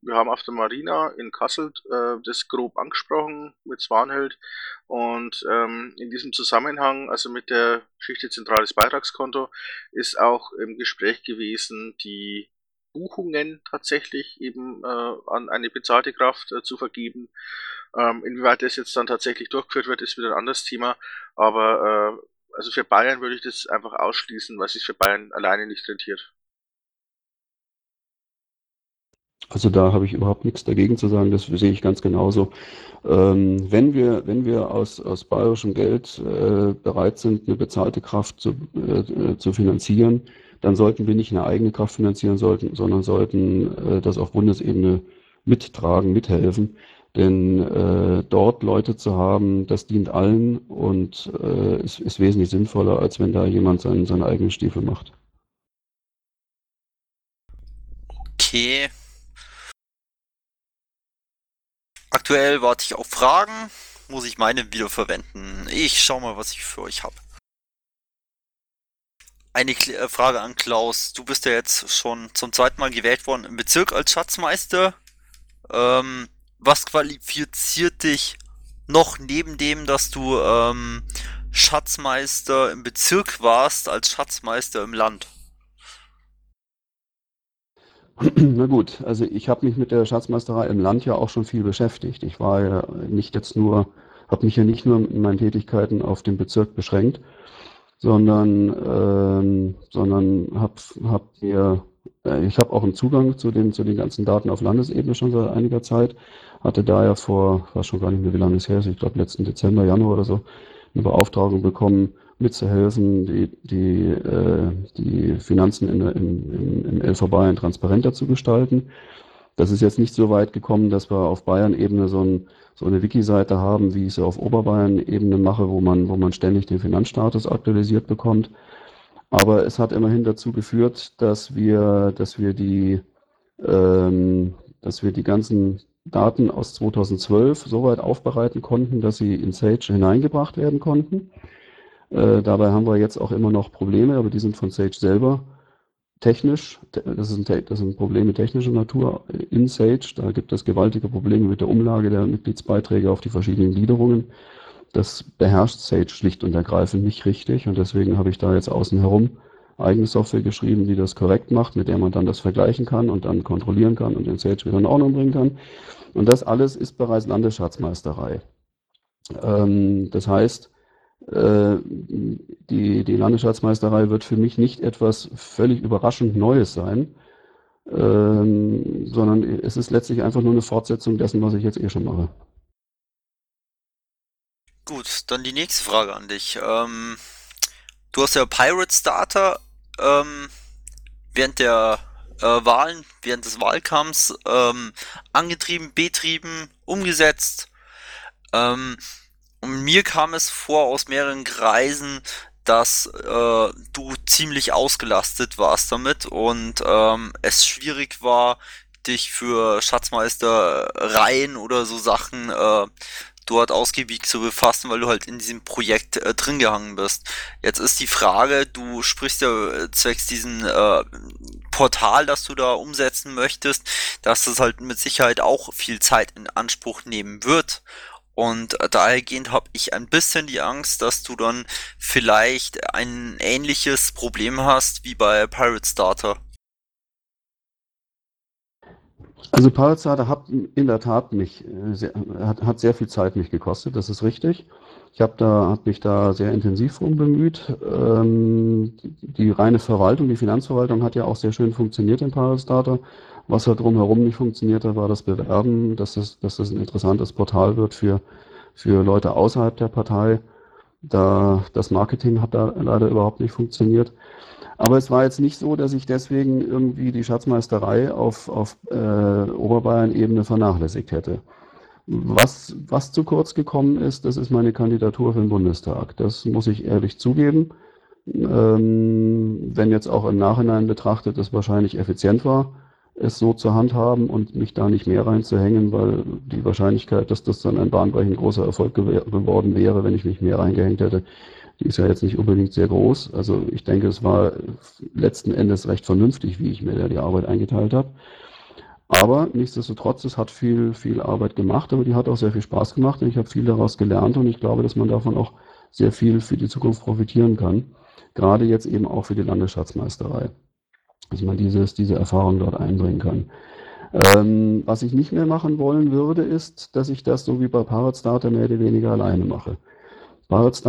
wir haben auf der Marina in Kassel äh, das grob angesprochen mit Swanheld und ähm, in diesem Zusammenhang, also mit der Geschichte zentrales Beitragskonto, ist auch im Gespräch gewesen, die Buchungen tatsächlich eben äh, an eine bezahlte Kraft äh, zu vergeben. Ähm, inwieweit das jetzt dann tatsächlich durchgeführt wird, ist wieder ein anderes Thema. Aber äh, also für Bayern würde ich das einfach ausschließen, weil sich für Bayern alleine nicht rentiert. Also da habe ich überhaupt nichts dagegen zu sagen, das sehe ich ganz genauso. Ähm, wenn wir, wenn wir aus, aus bayerischem Geld äh, bereit sind, eine bezahlte Kraft zu, äh, zu finanzieren, dann sollten wir nicht eine eigene Kraft finanzieren sollten, sondern sollten äh, das auf Bundesebene mittragen, mithelfen. Denn äh, dort Leute zu haben, das dient allen und äh, ist, ist wesentlich sinnvoller, als wenn da jemand seinen, seinen eigenen Stiefel macht. Okay. Aktuell warte ich auf Fragen. Muss ich meine wiederverwenden? Ich schau mal, was ich für euch habe. Eine äh, Frage an Klaus. Du bist ja jetzt schon zum zweiten Mal gewählt worden im Bezirk als Schatzmeister. Ähm, was qualifiziert dich noch neben dem, dass du ähm, Schatzmeister im Bezirk warst, als Schatzmeister im Land? Na gut, also ich habe mich mit der Schatzmeisterei im Land ja auch schon viel beschäftigt. Ich war ja nicht jetzt nur, habe mich ja nicht nur in meinen Tätigkeiten auf den Bezirk beschränkt, sondern, ähm, sondern habe hab mir, äh, ich habe auch einen Zugang zu den, zu den ganzen Daten auf Landesebene schon seit einiger Zeit, hatte daher vor, weiß schon gar nicht mehr, wie lange es her ist, ich glaube letzten Dezember, Januar oder so, eine Beauftragung bekommen, mitzuhelfen, die, die, äh, die Finanzen in, in, in, im LV Bayern transparenter zu gestalten. Das ist jetzt nicht so weit gekommen, dass wir auf Bayern-Ebene so, ein, so eine Wiki-Seite haben, wie ich sie auf Oberbayern-Ebene mache, wo man, wo man ständig den Finanzstatus aktualisiert bekommt. Aber es hat immerhin dazu geführt, dass wir, dass wir die, ähm, dass wir die ganzen Daten aus 2012 so weit aufbereiten konnten, dass sie in Sage hineingebracht werden konnten. Äh, dabei haben wir jetzt auch immer noch Probleme, aber die sind von Sage selber technisch, das sind, das sind Probleme technischer Natur in Sage. Da gibt es gewaltige Probleme mit der Umlage der Mitgliedsbeiträge auf die verschiedenen Gliederungen. Das beherrscht Sage schlicht und ergreifend nicht richtig und deswegen habe ich da jetzt außen herum eigene Software geschrieben, die das korrekt macht, mit der man dann das vergleichen kann und dann kontrollieren kann und den Sage wieder in Ordnung bringen kann. Und das alles ist bereits Landesschatzmeisterei. Ähm, das heißt, äh, die, die Landesschatzmeisterei wird für mich nicht etwas völlig überraschend Neues sein, ähm, sondern es ist letztlich einfach nur eine Fortsetzung dessen, was ich jetzt eh schon mache. Gut, dann die nächste Frage an dich. Ähm, du hast ja Pirate Starter ähm, während der äh, Wahlen, während des Wahlkampfs ähm, angetrieben, betrieben, umgesetzt. Und mir kam es vor aus mehreren Kreisen, dass äh, du ziemlich ausgelastet warst damit und ähm, es schwierig war, dich für Schatzmeistereien oder so Sachen äh, dort ausgiebig zu befassen, weil du halt in diesem Projekt äh, drin gehangen bist. Jetzt ist die Frage, du sprichst ja äh, zwecks diesen äh, Portal, das du da umsetzen möchtest, dass das halt mit Sicherheit auch viel Zeit in Anspruch nehmen wird. Und dahergehend habe ich ein bisschen die Angst, dass du dann vielleicht ein ähnliches Problem hast wie bei Pirate Starter. Also Pirate Starter hat in der Tat mich äh, sehr, hat, hat sehr viel Zeit mich gekostet, das ist richtig. Ich habe da, habe mich da sehr intensiv drum bemüht. Ähm, die reine Verwaltung, die Finanzverwaltung hat ja auch sehr schön funktioniert in Pirate Starter. Was halt drumherum nicht funktioniert hat, war das Bewerben, dass das, dass das ein interessantes Portal wird für, für Leute außerhalb der Partei. Da, das Marketing hat da leider überhaupt nicht funktioniert. Aber es war jetzt nicht so, dass ich deswegen irgendwie die Schatzmeisterei auf, auf äh, Oberbayern-Ebene vernachlässigt hätte. Was, was zu kurz gekommen ist, das ist meine Kandidatur für den Bundestag. Das muss ich ehrlich zugeben. Ähm, wenn jetzt auch im Nachhinein betrachtet es wahrscheinlich effizient war, es so zu handhaben und mich da nicht mehr reinzuhängen, weil die Wahrscheinlichkeit, dass das dann ein bahnbrechend großer Erfolg geworden wäre, wenn ich mich mehr reingehängt hätte, die ist ja jetzt nicht unbedingt sehr groß. Also ich denke, es war letzten Endes recht vernünftig, wie ich mir da die Arbeit eingeteilt habe. Aber nichtsdestotrotz, es hat viel, viel Arbeit gemacht, aber die hat auch sehr viel Spaß gemacht und ich habe viel daraus gelernt und ich glaube, dass man davon auch sehr viel für die Zukunft profitieren kann. Gerade jetzt eben auch für die Landesschatzmeisterei dass man dieses, diese Erfahrung dort einbringen kann. Ähm, was ich nicht mehr machen wollen würde, ist, dass ich das so wie bei Parrot mehr oder weniger alleine mache. Parrot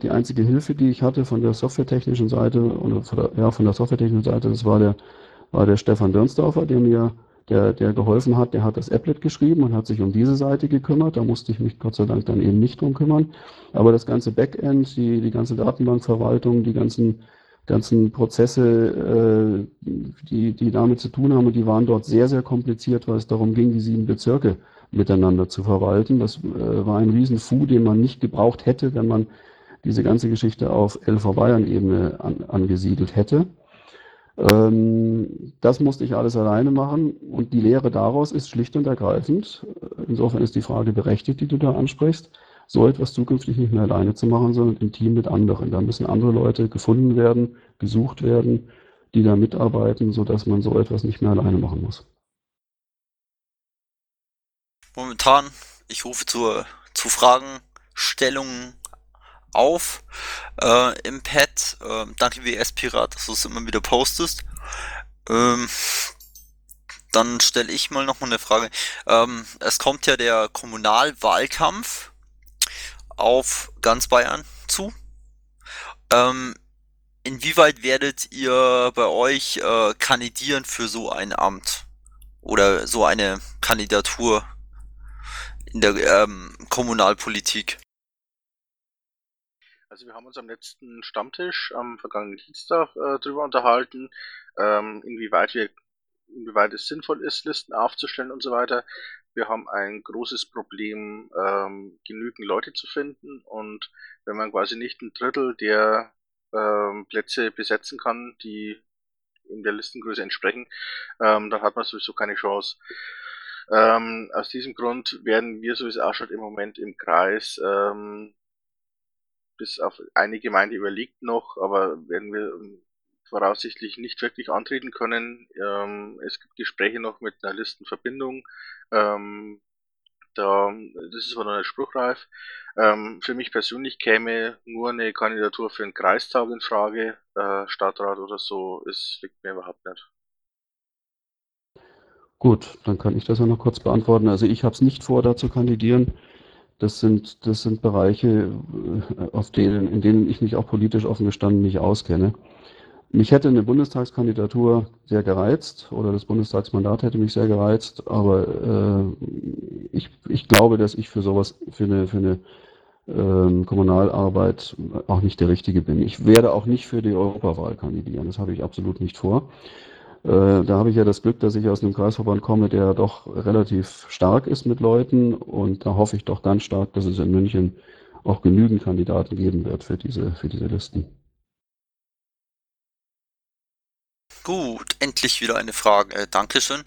die einzige Hilfe, die ich hatte von der softwaretechnischen Seite, oder von der, ja, von der softwaretechnischen Seite, das war der, war der Stefan Dörnsdorfer, der mir, der, der geholfen hat, der hat das Applet geschrieben und hat sich um diese Seite gekümmert. Da musste ich mich Gott sei Dank dann eben nicht drum kümmern. Aber das ganze Backend, die, die ganze Datenbankverwaltung, die ganzen ganzen Prozesse, äh, die, die damit zu tun haben, die waren dort sehr, sehr kompliziert, weil es darum ging, die sieben Bezirke miteinander zu verwalten. Das äh, war ein Riesenfu, den man nicht gebraucht hätte, wenn man diese ganze Geschichte auf LV Bayern-Ebene an, angesiedelt hätte. Ähm, das musste ich alles alleine machen und die Lehre daraus ist schlicht und ergreifend, insofern ist die Frage berechtigt, die du da ansprichst, so etwas zukünftig nicht mehr alleine zu machen, sondern im Team mit anderen. Da müssen andere Leute gefunden werden, gesucht werden, die da mitarbeiten, sodass man so etwas nicht mehr alleine machen muss. Momentan, ich rufe zur, zu Fragenstellungen auf äh, im Pad. Äh, danke WS Pirat, dass du es immer wieder postest. Ähm, dann stelle ich mal noch mal eine Frage. Ähm, es kommt ja der Kommunalwahlkampf auf ganz Bayern zu. Ähm, inwieweit werdet ihr bei euch äh, kandidieren für so ein Amt oder so eine Kandidatur in der ähm, Kommunalpolitik? Also wir haben uns am letzten Stammtisch am vergangenen Dienstag äh, darüber unterhalten, ähm, inwieweit wir inwieweit es sinnvoll ist, Listen aufzustellen und so weiter. Wir haben ein großes Problem, ähm, genügend Leute zu finden und wenn man quasi nicht ein Drittel der ähm, Plätze besetzen kann, die in der Listengröße entsprechen, ähm, dann hat man sowieso keine Chance. Ähm, aus diesem Grund werden wir sowieso auch schon im Moment im Kreis, ähm, bis auf eine Gemeinde überlegt noch, aber werden wir voraussichtlich nicht wirklich antreten können. Ähm, es gibt Gespräche noch mit einer Listenverbindung. Ähm, da, das ist aber noch nicht spruchreif. Ähm, für mich persönlich käme nur eine Kandidatur für einen Kreistag in Frage. Äh, Stadtrat oder so, es liegt mir überhaupt nicht. Gut, dann kann ich das ja noch kurz beantworten. Also ich habe es nicht vor, da zu kandidieren. Das sind, das sind Bereiche, äh, auf denen, in denen ich mich auch politisch offen gestanden nicht auskenne. Mich hätte eine Bundestagskandidatur sehr gereizt oder das Bundestagsmandat hätte mich sehr gereizt, aber äh, ich, ich glaube, dass ich für sowas, für eine, für eine ähm, Kommunalarbeit auch nicht der Richtige bin. Ich werde auch nicht für die Europawahl kandidieren, das habe ich absolut nicht vor. Äh, da habe ich ja das Glück, dass ich aus einem Kreisverband komme, der doch relativ stark ist mit Leuten und da hoffe ich doch ganz stark, dass es in München auch genügend Kandidaten geben wird für diese, für diese Listen. Gut, endlich wieder eine Frage. Äh, Dankeschön.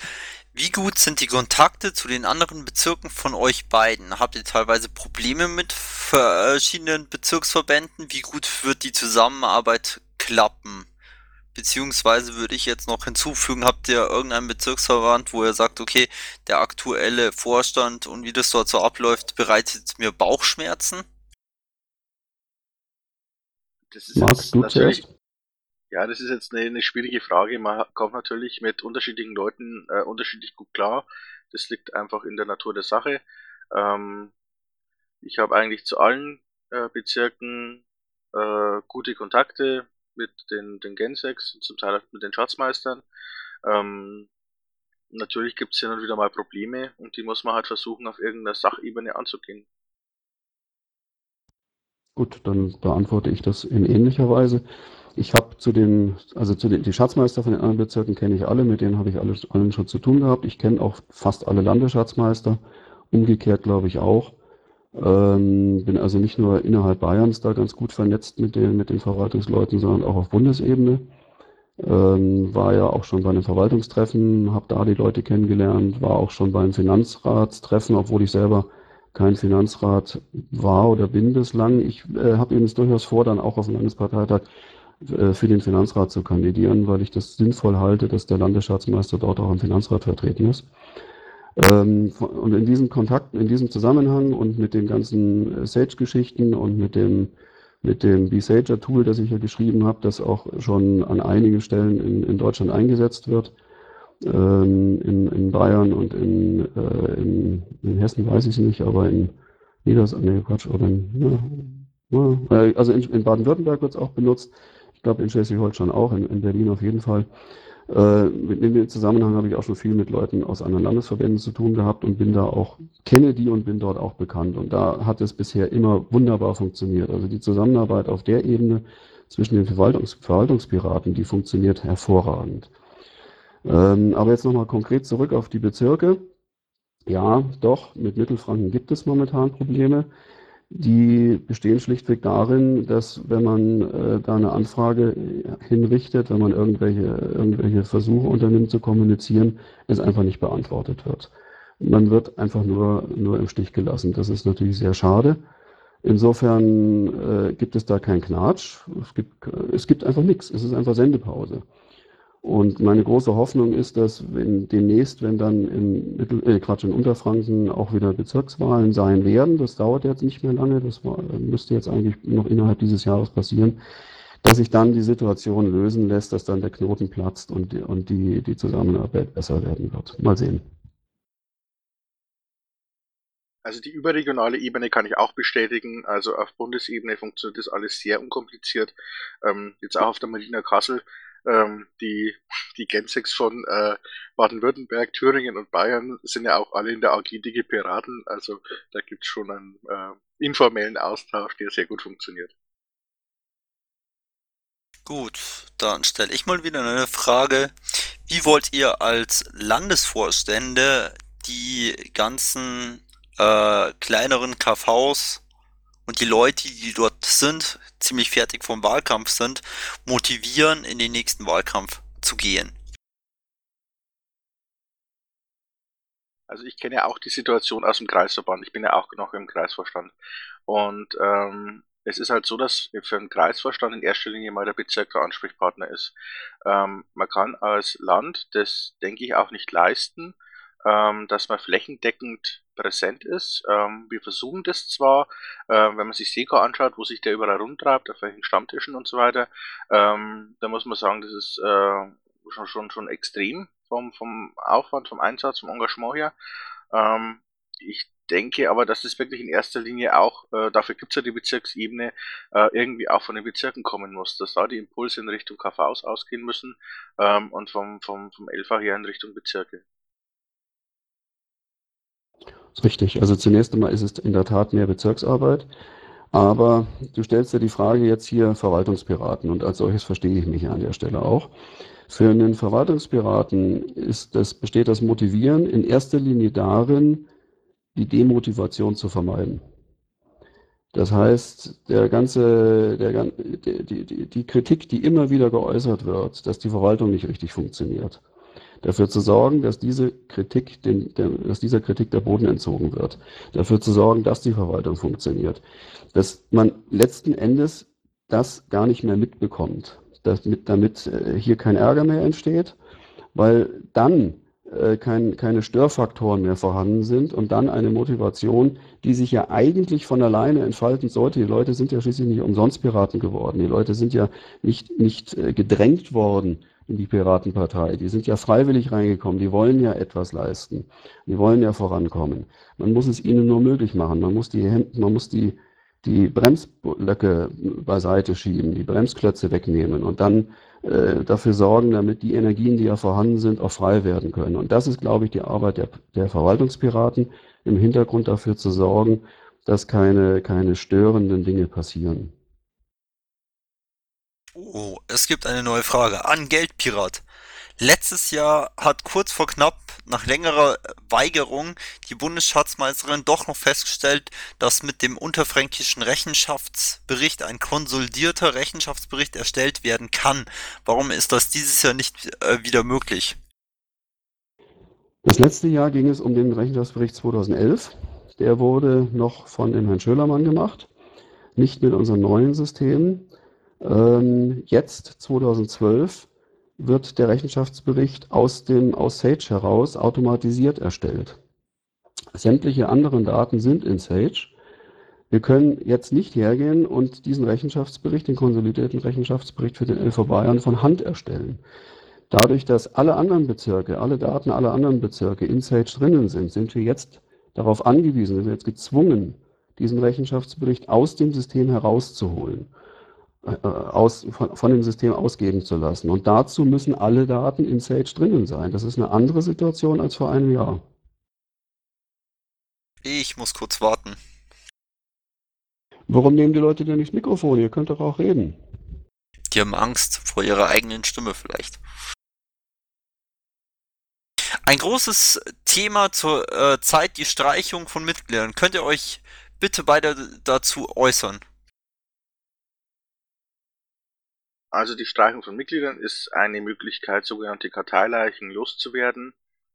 Wie gut sind die Kontakte zu den anderen Bezirken von euch beiden? Habt ihr teilweise Probleme mit verschiedenen Bezirksverbänden? Wie gut wird die Zusammenarbeit klappen? Beziehungsweise würde ich jetzt noch hinzufügen, habt ihr irgendeinen Bezirksverband, wo ihr sagt, okay, der aktuelle Vorstand und wie das dort so abläuft, bereitet mir Bauchschmerzen? Das ist Marc, jetzt du natürlich, zuerst? Ja, das ist jetzt eine, eine schwierige Frage. Man kommt natürlich mit unterschiedlichen Leuten äh, unterschiedlich gut klar. Das liegt einfach in der Natur der Sache. Ähm, ich habe eigentlich zu allen äh, Bezirken äh, gute Kontakte mit den, den Gensex und zum Teil auch mit den Schatzmeistern. Ähm, natürlich gibt es hin und wieder mal Probleme und die muss man halt versuchen, auf irgendeiner Sachebene anzugehen. Gut, dann beantworte ich das in ähnlicher Weise. Ich habe zu den, also zu den, die Schatzmeister von den anderen Bezirken kenne ich alle, mit denen habe ich alle, allen schon zu tun gehabt. Ich kenne auch fast alle Landesschatzmeister, umgekehrt glaube ich auch. Ähm, bin also nicht nur innerhalb Bayerns da ganz gut vernetzt mit den, mit den Verwaltungsleuten, sondern auch auf Bundesebene. Ähm, war ja auch schon bei einem Verwaltungstreffen, habe da die Leute kennengelernt, war auch schon beim Finanzratstreffen, obwohl ich selber kein Finanzrat war oder bin bislang. Ich äh, habe eben es durchaus vor, dann auch auf dem Landesparteitag für den Finanzrat zu kandidieren, weil ich das sinnvoll halte, dass der Landesschatzmeister dort auch im Finanzrat vertreten ist. Ähm, und in diesem Kontakt, in diesem Zusammenhang und mit den ganzen Sage-Geschichten und mit dem, mit dem B-Sager-Tool, das ich hier geschrieben habe, das auch schon an einigen Stellen in, in Deutschland eingesetzt wird, ähm, in, in Bayern und in, äh, in, in Hessen weiß ich es nicht, aber in Niedersachsen, nee, Quatsch, oder in, ja, ja, äh, also in Baden-Württemberg wird es auch benutzt. Ich glaube in Schleswig-Holstein auch, in, in Berlin auf jeden Fall. Äh, in dem Zusammenhang habe ich auch schon viel mit Leuten aus anderen Landesverbänden zu tun gehabt und bin da auch, kenne die und bin dort auch bekannt. Und da hat es bisher immer wunderbar funktioniert. Also die Zusammenarbeit auf der Ebene zwischen den Verwaltungs Verwaltungspiraten, die funktioniert hervorragend. Ähm, aber jetzt nochmal konkret zurück auf die Bezirke. Ja, doch, mit Mittelfranken gibt es momentan Probleme. Die bestehen schlichtweg darin, dass wenn man äh, da eine Anfrage hinrichtet, wenn man irgendwelche, irgendwelche Versuche unternimmt zu kommunizieren, es einfach nicht beantwortet wird. Man wird einfach nur, nur im Stich gelassen. Das ist natürlich sehr schade. Insofern äh, gibt es da keinen Knatsch. Es gibt, es gibt einfach nichts. Es ist einfach Sendepause. Und meine große Hoffnung ist, dass wenn demnächst, wenn dann in Mittel, äh, Quatsch, in Unterfranken auch wieder Bezirkswahlen sein werden, das dauert jetzt nicht mehr lange, das war, müsste jetzt eigentlich noch innerhalb dieses Jahres passieren, dass sich dann die Situation lösen lässt, dass dann der Knoten platzt und, und die, die Zusammenarbeit besser werden wird. Mal sehen. Also die überregionale Ebene kann ich auch bestätigen. Also auf Bundesebene funktioniert das alles sehr unkompliziert. Ähm, jetzt auch auf der Marina Kassel ähm, die, die Gensex von äh, Baden-Württemberg, Thüringen und Bayern sind ja auch alle in der AG Digi Piraten. Also da gibt es schon einen äh, informellen Austausch, der sehr gut funktioniert. Gut, dann stelle ich mal wieder eine Frage. Wie wollt ihr als Landesvorstände die ganzen äh, kleineren KVs und die Leute, die dort sind, ziemlich fertig vom Wahlkampf sind, motivieren, in den nächsten Wahlkampf zu gehen. Also ich kenne ja auch die Situation aus dem Kreisverband. Ich bin ja auch noch im Kreisvorstand. Und ähm, es ist halt so, dass für einen Kreisvorstand in erster Linie mal der Bezirk der Ansprechpartner ist. Ähm, man kann als Land das, denke ich, auch nicht leisten, ähm, dass man flächendeckend präsent ist. Ähm, wir versuchen das zwar, äh, wenn man sich Seko anschaut, wo sich der überall rumtreibt, auf welchen Stammtischen und so weiter, ähm, da muss man sagen, das ist äh, schon, schon, schon extrem vom, vom Aufwand, vom Einsatz, vom Engagement her. Ähm, ich denke aber, dass es wirklich in erster Linie auch, äh, dafür gibt es ja die Bezirksebene, äh, irgendwie auch von den Bezirken kommen muss, dass da die Impulse in Richtung KVs ausgehen müssen ähm, und vom, vom, vom LV her in Richtung Bezirke. Ist richtig. Also zunächst einmal ist es in der Tat mehr Bezirksarbeit. Aber du stellst ja die Frage jetzt hier Verwaltungspiraten und als solches verstehe ich mich an der Stelle auch. Für einen Verwaltungspiraten ist das, besteht das Motivieren in erster Linie darin, die Demotivation zu vermeiden. Das heißt, der ganze, der, die, die, die Kritik, die immer wieder geäußert wird, dass die Verwaltung nicht richtig funktioniert, dafür zu sorgen, dass diese Kritik, den, der, dass dieser Kritik der Boden entzogen wird, dafür zu sorgen, dass die Verwaltung funktioniert, dass man letzten Endes das gar nicht mehr mitbekommt, damit, damit äh, hier kein Ärger mehr entsteht, weil dann äh, kein, keine Störfaktoren mehr vorhanden sind und dann eine Motivation, die sich ja eigentlich von alleine entfalten sollte. Die Leute sind ja schließlich nicht umsonst Piraten geworden. Die Leute sind ja nicht, nicht äh, gedrängt worden in die Piratenpartei. Die sind ja freiwillig reingekommen. Die wollen ja etwas leisten. Die wollen ja vorankommen. Man muss es ihnen nur möglich machen. Man muss die, man muss die, die Bremsblöcke beiseite schieben, die Bremsklötze wegnehmen und dann äh, dafür sorgen, damit die Energien, die ja vorhanden sind, auch frei werden können. Und das ist, glaube ich, die Arbeit der, der Verwaltungspiraten, im Hintergrund dafür zu sorgen, dass keine, keine störenden Dinge passieren. Oh, es gibt eine neue Frage an Geldpirat. Letztes Jahr hat kurz vor knapp nach längerer Weigerung die Bundesschatzmeisterin doch noch festgestellt, dass mit dem unterfränkischen Rechenschaftsbericht ein konsolidierter Rechenschaftsbericht erstellt werden kann. Warum ist das dieses Jahr nicht äh, wieder möglich? Das letzte Jahr ging es um den Rechenschaftsbericht 2011. Der wurde noch von dem Herrn Schölermann gemacht, nicht mit unserem neuen System. Ähm, jetzt, 2012, wird der Rechenschaftsbericht aus dem aus Sage heraus automatisiert erstellt. Sämtliche anderen Daten sind in Sage. Wir können jetzt nicht hergehen und diesen Rechenschaftsbericht, den konsolidierten Rechenschaftsbericht für den LV Bayern von Hand erstellen. Dadurch, dass alle anderen Bezirke, alle Daten aller anderen Bezirke in Sage drinnen sind, sind wir jetzt darauf angewiesen, sind wir jetzt gezwungen, diesen Rechenschaftsbericht aus dem System herauszuholen. Äh, aus, von, von, dem System ausgeben zu lassen. Und dazu müssen alle Daten in Sage drinnen sein. Das ist eine andere Situation als vor einem Jahr. Ich muss kurz warten. Warum nehmen die Leute denn nicht Mikrofon? Ihr könnt doch auch reden. Die haben Angst vor ihrer eigenen Stimme vielleicht. Ein großes Thema zur äh, Zeit, die Streichung von Mitgliedern. Könnt ihr euch bitte beide dazu äußern? Also die Streichung von Mitgliedern ist eine Möglichkeit, sogenannte Karteileichen loszuwerden.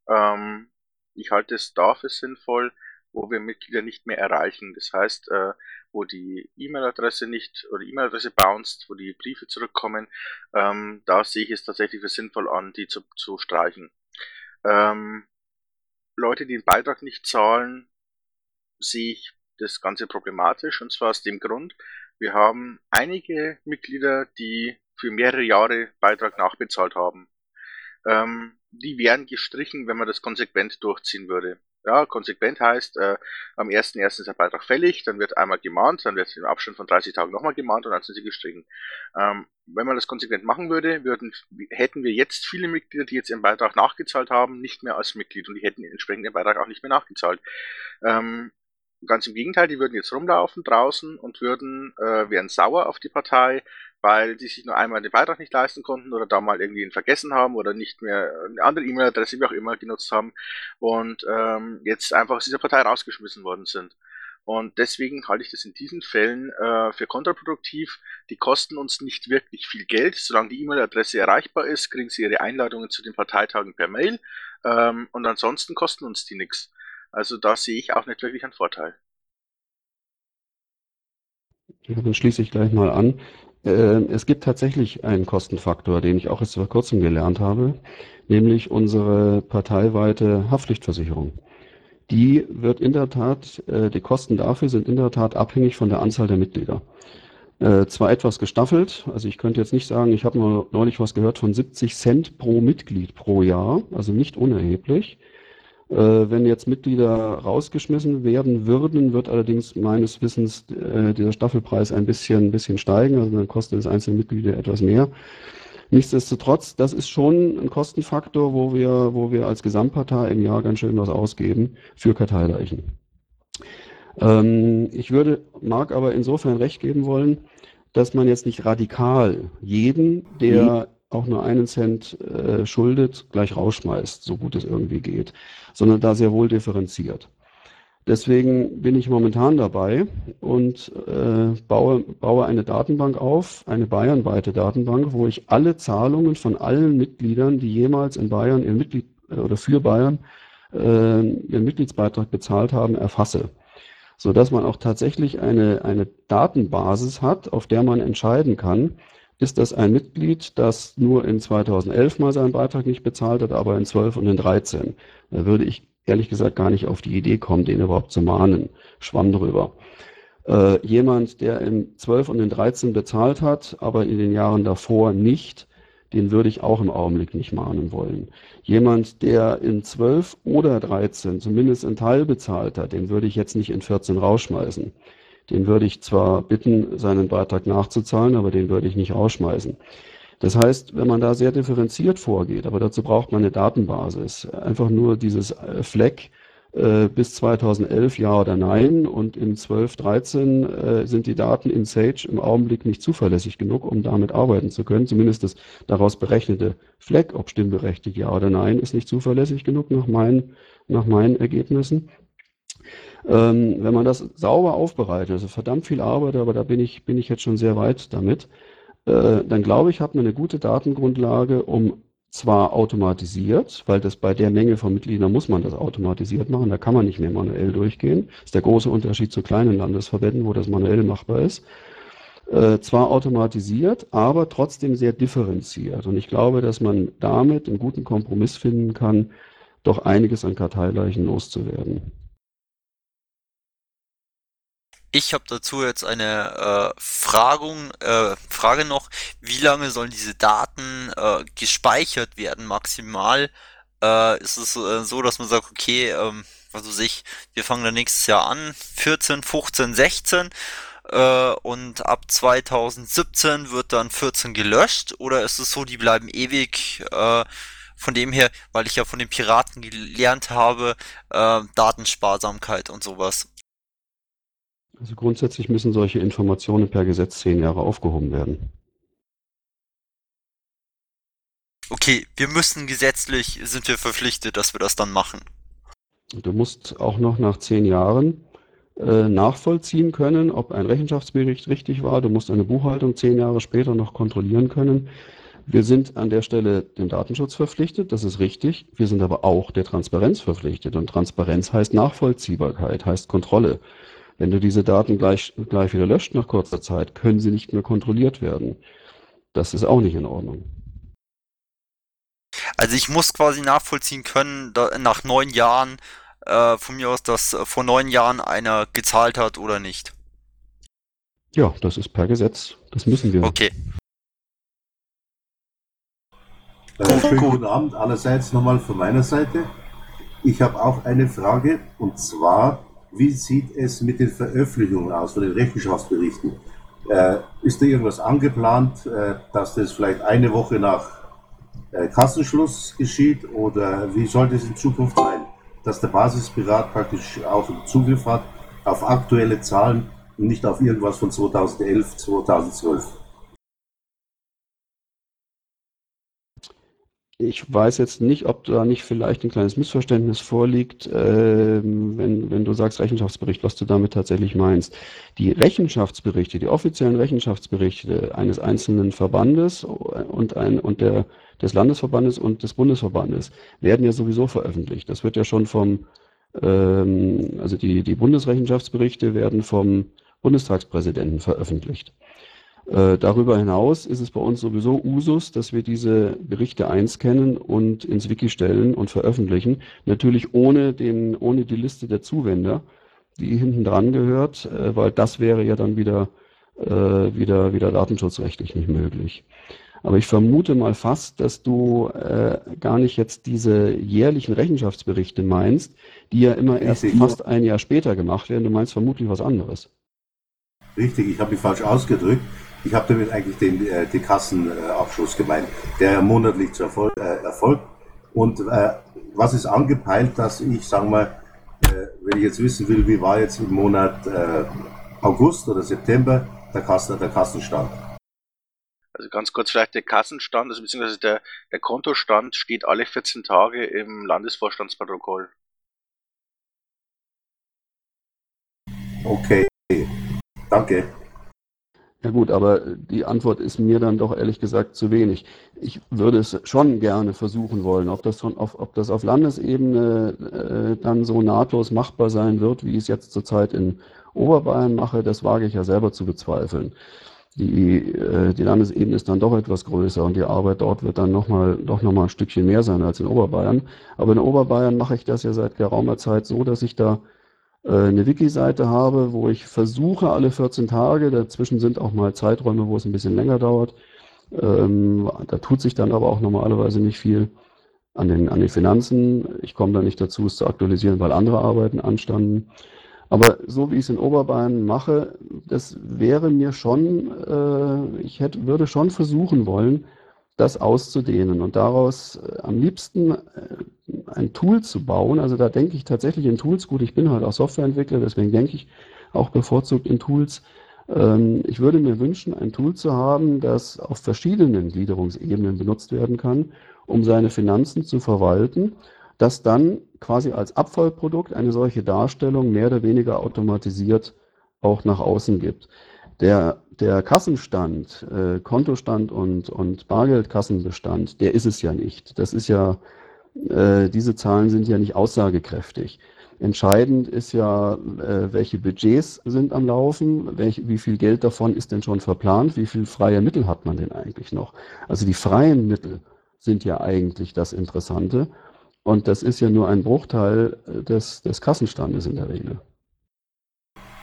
Ähm, ich halte es dafür sinnvoll, wo wir Mitglieder nicht mehr erreichen. Das heißt, äh, wo die E-Mail-Adresse nicht oder E-Mail-Adresse bounced, wo die Briefe zurückkommen, ähm, da sehe ich es tatsächlich für sinnvoll an, die zu, zu streichen. Ähm, Leute, die den Beitrag nicht zahlen, sehe ich das Ganze problematisch und zwar aus dem Grund, wir haben einige Mitglieder, die für mehrere Jahre Beitrag nachbezahlt haben. Ähm, die wären gestrichen, wenn man das konsequent durchziehen würde. Ja, konsequent heißt, äh, am 1.1. ist der Beitrag fällig, dann wird einmal gemahnt, dann wird im Abstand von 30 Tagen nochmal gemahnt und dann sind sie gestrichen. Ähm, wenn man das konsequent machen würde, würden, hätten wir jetzt viele Mitglieder, die jetzt ihren Beitrag nachgezahlt haben, nicht mehr als Mitglied und die hätten entsprechend den Beitrag auch nicht mehr nachgezahlt. Ähm, ganz im Gegenteil, die würden jetzt rumlaufen draußen und würden, äh, wären sauer auf die Partei, weil die sich nur einmal den Beitrag nicht leisten konnten oder da mal irgendwie ihn vergessen haben oder nicht mehr eine andere E-Mail-Adresse, wie auch immer, genutzt haben und ähm, jetzt einfach aus dieser Partei rausgeschmissen worden sind. Und deswegen halte ich das in diesen Fällen äh, für kontraproduktiv. Die kosten uns nicht wirklich viel Geld. Solange die E-Mail-Adresse erreichbar ist, kriegen sie ihre Einladungen zu den Parteitagen per Mail. Ähm, und ansonsten kosten uns die nichts. Also da sehe ich auch nicht wirklich einen Vorteil. Ja, dann schließe ich gleich mal an. Äh, es gibt tatsächlich einen Kostenfaktor, den ich auch erst vor kurzem gelernt habe, nämlich unsere parteiweite Haftpflichtversicherung. Die wird in der Tat, äh, die Kosten dafür sind in der Tat abhängig von der Anzahl der Mitglieder. Äh, zwar etwas gestaffelt, also ich könnte jetzt nicht sagen, ich habe nur neulich was gehört von 70 Cent pro Mitglied pro Jahr, also nicht unerheblich. Äh, wenn jetzt Mitglieder rausgeschmissen werden würden, wird allerdings meines Wissens äh, dieser Staffelpreis ein bisschen, ein bisschen steigen. Also dann kostet das einzelne Mitglieder etwas mehr. Nichtsdestotrotz, das ist schon ein Kostenfaktor, wo wir, wo wir als Gesamtpartei im Jahr ganz schön was ausgeben für Karteileichen. Ähm, ich würde Marc aber insofern recht geben wollen, dass man jetzt nicht radikal jeden, der mhm auch nur einen Cent äh, schuldet, gleich rausschmeißt, so gut es irgendwie geht, sondern da sehr wohl differenziert. Deswegen bin ich momentan dabei und äh, baue, baue eine Datenbank auf, eine bayernweite Datenbank, wo ich alle Zahlungen von allen Mitgliedern, die jemals in Bayern ihren Mitglied äh, oder für Bayern äh, ihren Mitgliedsbeitrag bezahlt haben, erfasse. Sodass man auch tatsächlich eine, eine Datenbasis hat, auf der man entscheiden kann, ist das ein Mitglied, das nur in 2011 mal seinen Beitrag nicht bezahlt hat, aber in 12 und in 13. Da würde ich ehrlich gesagt gar nicht auf die Idee kommen, den überhaupt zu mahnen. Schwamm drüber. Äh, jemand, der in 12 und in 13 bezahlt hat, aber in den Jahren davor nicht, den würde ich auch im Augenblick nicht mahnen wollen. Jemand, der in 12 oder 13 zumindest einen Teil bezahlt hat, den würde ich jetzt nicht in 14 rausschmeißen. Den würde ich zwar bitten, seinen Beitrag nachzuzahlen, aber den würde ich nicht rausschmeißen. Das heißt, wenn man da sehr differenziert vorgeht, aber dazu braucht man eine Datenbasis, einfach nur dieses äh, Fleck äh, bis 2011 ja oder nein und in 12, 13 äh, sind die Daten in Sage im Augenblick nicht zuverlässig genug, um damit arbeiten zu können. Zumindest das daraus berechnete Fleck, ob stimmberechtigt ja oder nein, ist nicht zuverlässig genug nach meinen, nach meinen Ergebnissen. Ähm, wenn man das sauber aufbereitet, also verdammt viel Arbeit, aber da bin ich, bin ich jetzt schon sehr weit damit, äh, dann glaube ich, hat man eine gute Datengrundlage, um zwar automatisiert, weil das bei der Menge von Mitgliedern muss man das automatisiert machen, da kann man nicht mehr manuell durchgehen. Das ist der große Unterschied zu kleinen Landesverbänden, wo das manuell machbar ist. Äh, zwar automatisiert, aber trotzdem sehr differenziert. Und ich glaube, dass man damit einen guten Kompromiss finden kann, doch einiges an Karteileichen loszuwerden. Ich habe dazu jetzt eine äh, Fragung, äh, Frage noch. Wie lange sollen diese Daten äh, gespeichert werden maximal? Äh, ist es äh, so, dass man sagt, okay, ähm, was weiß ich, wir fangen dann nächstes Jahr an, 14, 15, 16 äh, und ab 2017 wird dann 14 gelöscht? Oder ist es so, die bleiben ewig äh, von dem her, weil ich ja von den Piraten gelernt habe, äh, Datensparsamkeit und sowas. Also grundsätzlich müssen solche Informationen per Gesetz zehn Jahre aufgehoben werden. Okay, wir müssen gesetzlich, sind wir verpflichtet, dass wir das dann machen. Du musst auch noch nach zehn Jahren äh, nachvollziehen können, ob ein Rechenschaftsbericht richtig war. Du musst eine Buchhaltung zehn Jahre später noch kontrollieren können. Wir sind an der Stelle dem Datenschutz verpflichtet, das ist richtig. Wir sind aber auch der Transparenz verpflichtet. Und Transparenz heißt Nachvollziehbarkeit, heißt Kontrolle. Wenn du diese Daten gleich, gleich wieder löscht nach kurzer Zeit, können sie nicht mehr kontrolliert werden. Das ist auch nicht in Ordnung. Also ich muss quasi nachvollziehen können, nach neun Jahren, äh, von mir aus, dass vor neun Jahren einer gezahlt hat oder nicht. Ja, das ist per Gesetz. Das müssen wir. Okay. Äh, schönen guten Abend allerseits nochmal von meiner Seite. Ich habe auch eine Frage und zwar wie sieht es mit den Veröffentlichungen aus, von den Rechenschaftsberichten? Äh, ist da irgendwas angeplant, äh, dass das vielleicht eine Woche nach äh, Kassenschluss geschieht oder wie sollte es in Zukunft sein, dass der Basispirat praktisch auch Zugriff hat auf aktuelle Zahlen und nicht auf irgendwas von 2011, 2012? Ich weiß jetzt nicht, ob da nicht vielleicht ein kleines Missverständnis vorliegt, ähm, wenn, wenn du sagst Rechenschaftsbericht, was du damit tatsächlich meinst. Die Rechenschaftsberichte, die offiziellen Rechenschaftsberichte eines einzelnen Verbandes und, ein, und der, des Landesverbandes und des Bundesverbandes werden ja sowieso veröffentlicht. Das wird ja schon vom, ähm, also die, die Bundesrechenschaftsberichte werden vom Bundestagspräsidenten veröffentlicht. Äh, darüber hinaus ist es bei uns sowieso Usus, dass wir diese Berichte einscannen und ins Wiki stellen und veröffentlichen. Natürlich ohne, den, ohne die Liste der Zuwender, die hinten dran gehört, äh, weil das wäre ja dann wieder, äh, wieder, wieder datenschutzrechtlich nicht möglich. Aber ich vermute mal fast, dass du äh, gar nicht jetzt diese jährlichen Rechenschaftsberichte meinst, die ja immer erst fast ein Jahr später gemacht werden. Du meinst vermutlich was anderes. Richtig, ich habe mich falsch ausgedrückt. Ich habe damit eigentlich den, äh, den Kassenabschluss gemeint, der monatlich zu Erfolg, äh, erfolgt. Und äh, was ist angepeilt, dass ich, sagen wir, äh, wenn ich jetzt wissen will, wie war jetzt im Monat äh, August oder September der, Kassen, der Kassenstand? Also ganz kurz vielleicht der Kassenstand, also beziehungsweise der, der Kontostand steht alle 14 Tage im Landesvorstandsprotokoll. Okay, danke. Ja gut, aber die Antwort ist mir dann doch ehrlich gesagt zu wenig. Ich würde es schon gerne versuchen wollen, ob das, schon auf, ob das auf Landesebene äh, dann so nahtlos machbar sein wird, wie ich es jetzt zurzeit in Oberbayern mache, das wage ich ja selber zu bezweifeln. Die, äh, die Landesebene ist dann doch etwas größer und die Arbeit dort wird dann nochmal doch noch mal ein Stückchen mehr sein als in Oberbayern. Aber in Oberbayern mache ich das ja seit geraumer Zeit so, dass ich da eine Wiki-Seite habe, wo ich versuche alle 14 Tage, dazwischen sind auch mal Zeiträume, wo es ein bisschen länger dauert. Ähm, da tut sich dann aber auch normalerweise nicht viel an den, an den Finanzen. Ich komme da nicht dazu, es zu aktualisieren, weil andere Arbeiten anstanden. Aber so wie ich es in Oberbayern mache, das wäre mir schon, äh, ich hätte, würde schon versuchen wollen, das auszudehnen und daraus äh, am liebsten äh, ein Tool zu bauen. Also da denke ich tatsächlich in Tools. Gut, ich bin halt auch Softwareentwickler, deswegen denke ich auch bevorzugt in Tools. Ähm, ich würde mir wünschen, ein Tool zu haben, das auf verschiedenen Gliederungsebenen benutzt werden kann, um seine Finanzen zu verwalten, das dann quasi als Abfallprodukt eine solche Darstellung mehr oder weniger automatisiert auch nach außen gibt. Der, der Kassenstand, äh, Kontostand und, und Bargeldkassenbestand, der ist es ja nicht. Das ist ja, äh, diese Zahlen sind ja nicht aussagekräftig. Entscheidend ist ja, äh, welche Budgets sind am Laufen, welch, wie viel Geld davon ist denn schon verplant, wie viel freie Mittel hat man denn eigentlich noch. Also die freien Mittel sind ja eigentlich das Interessante. Und das ist ja nur ein Bruchteil des, des Kassenstandes in der Regel.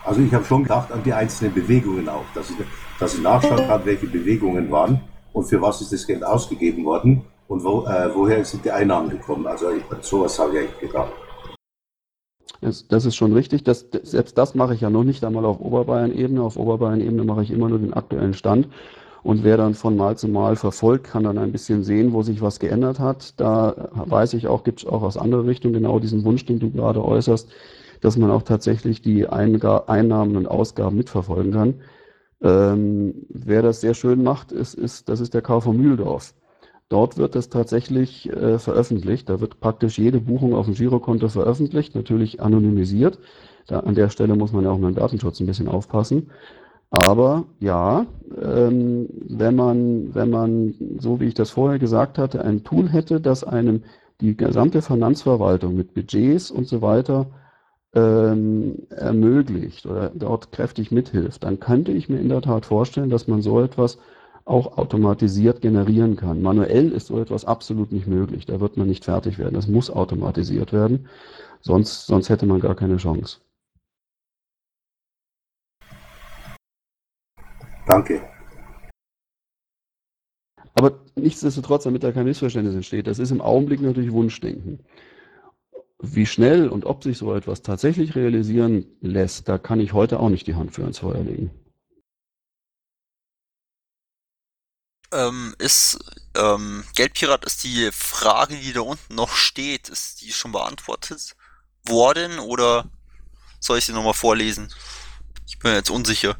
Also ich habe schon gedacht an die einzelnen Bewegungen auch, dass ich, dass ich nachschauen kann, welche Bewegungen waren und für was ist das Geld ausgegeben worden und wo, äh, woher sind die Einnahmen gekommen. Also ich, sowas habe ich eigentlich gedacht. Das, ist schon richtig. Das, selbst das mache ich ja noch nicht einmal auf Oberbayern-Ebene. Auf Oberbayern-Ebene mache ich immer nur den aktuellen Stand. Und wer dann von Mal zu Mal verfolgt, kann dann ein bisschen sehen, wo sich was geändert hat. Da weiß ich auch, gibt es auch aus anderer Richtung genau diesen Wunsch, den du gerade äußerst, dass man auch tatsächlich die Einga Einnahmen und Ausgaben mitverfolgen kann. Ähm, wer das sehr schön macht, ist, ist, das ist der KV Mühldorf. Dort wird das tatsächlich äh, veröffentlicht. Da wird praktisch jede Buchung auf dem Girokonto veröffentlicht, natürlich anonymisiert. Da, an der Stelle muss man ja auch mit dem Datenschutz ein bisschen aufpassen. Aber ja, ähm, wenn man, wenn man, so wie ich das vorher gesagt hatte, ein Tool hätte, das einem die gesamte Finanzverwaltung mit Budgets und so weiter ähm, ermöglicht oder dort kräftig mithilft, dann könnte ich mir in der Tat vorstellen, dass man so etwas auch automatisiert generieren kann. Manuell ist so etwas absolut nicht möglich. Da wird man nicht fertig werden. Das muss automatisiert werden. Sonst, sonst hätte man gar keine Chance. Danke. Aber nichtsdestotrotz, damit da kein Missverständnis entsteht, das ist im Augenblick natürlich Wunschdenken. Wie schnell und ob sich so etwas tatsächlich realisieren lässt, da kann ich heute auch nicht die Hand für ins Feuer legen. Ähm, ist ähm, Geldpirat ist die Frage, die da unten noch steht, ist die schon beantwortet worden oder soll ich sie nochmal vorlesen? Ich bin jetzt unsicher.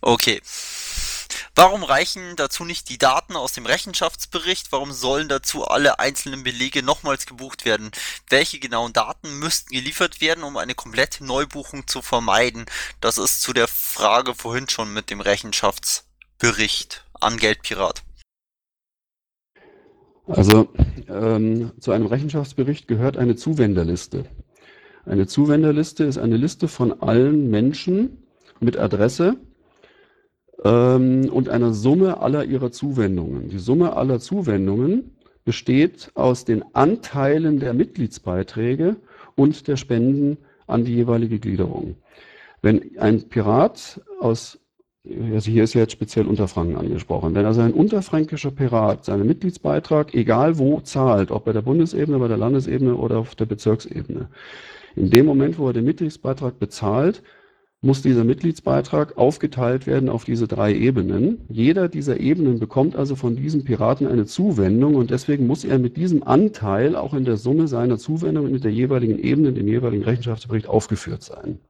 Okay. Warum reichen dazu nicht die Daten aus dem Rechenschaftsbericht? Warum sollen dazu alle einzelnen Belege nochmals gebucht werden? Welche genauen Daten müssten geliefert werden, um eine komplette Neubuchung zu vermeiden? Das ist zu der Frage vorhin schon mit dem Rechenschaftsbericht an Geldpirat. Also ähm, zu einem Rechenschaftsbericht gehört eine Zuwenderliste. Eine Zuwenderliste ist eine Liste von allen Menschen mit Adresse, ähm, und einer Summe aller ihrer Zuwendungen. Die Summe aller Zuwendungen besteht aus den Anteilen der Mitgliedsbeiträge und der Spenden an die jeweilige Gliederung. Wenn ein Pirat aus, also hier ist ja jetzt speziell Unterfranken angesprochen, wenn also ein unterfränkischer Pirat seinen Mitgliedsbeitrag, egal wo, zahlt, ob bei der Bundesebene, bei der Landesebene oder auf der Bezirksebene, in dem Moment, wo er den Mitgliedsbeitrag bezahlt, muss dieser Mitgliedsbeitrag aufgeteilt werden auf diese drei Ebenen. Jeder dieser Ebenen bekommt also von diesem Piraten eine Zuwendung und deswegen muss er mit diesem Anteil auch in der Summe seiner Zuwendung mit der jeweiligen Ebene, dem jeweiligen Rechenschaftsbericht aufgeführt sein.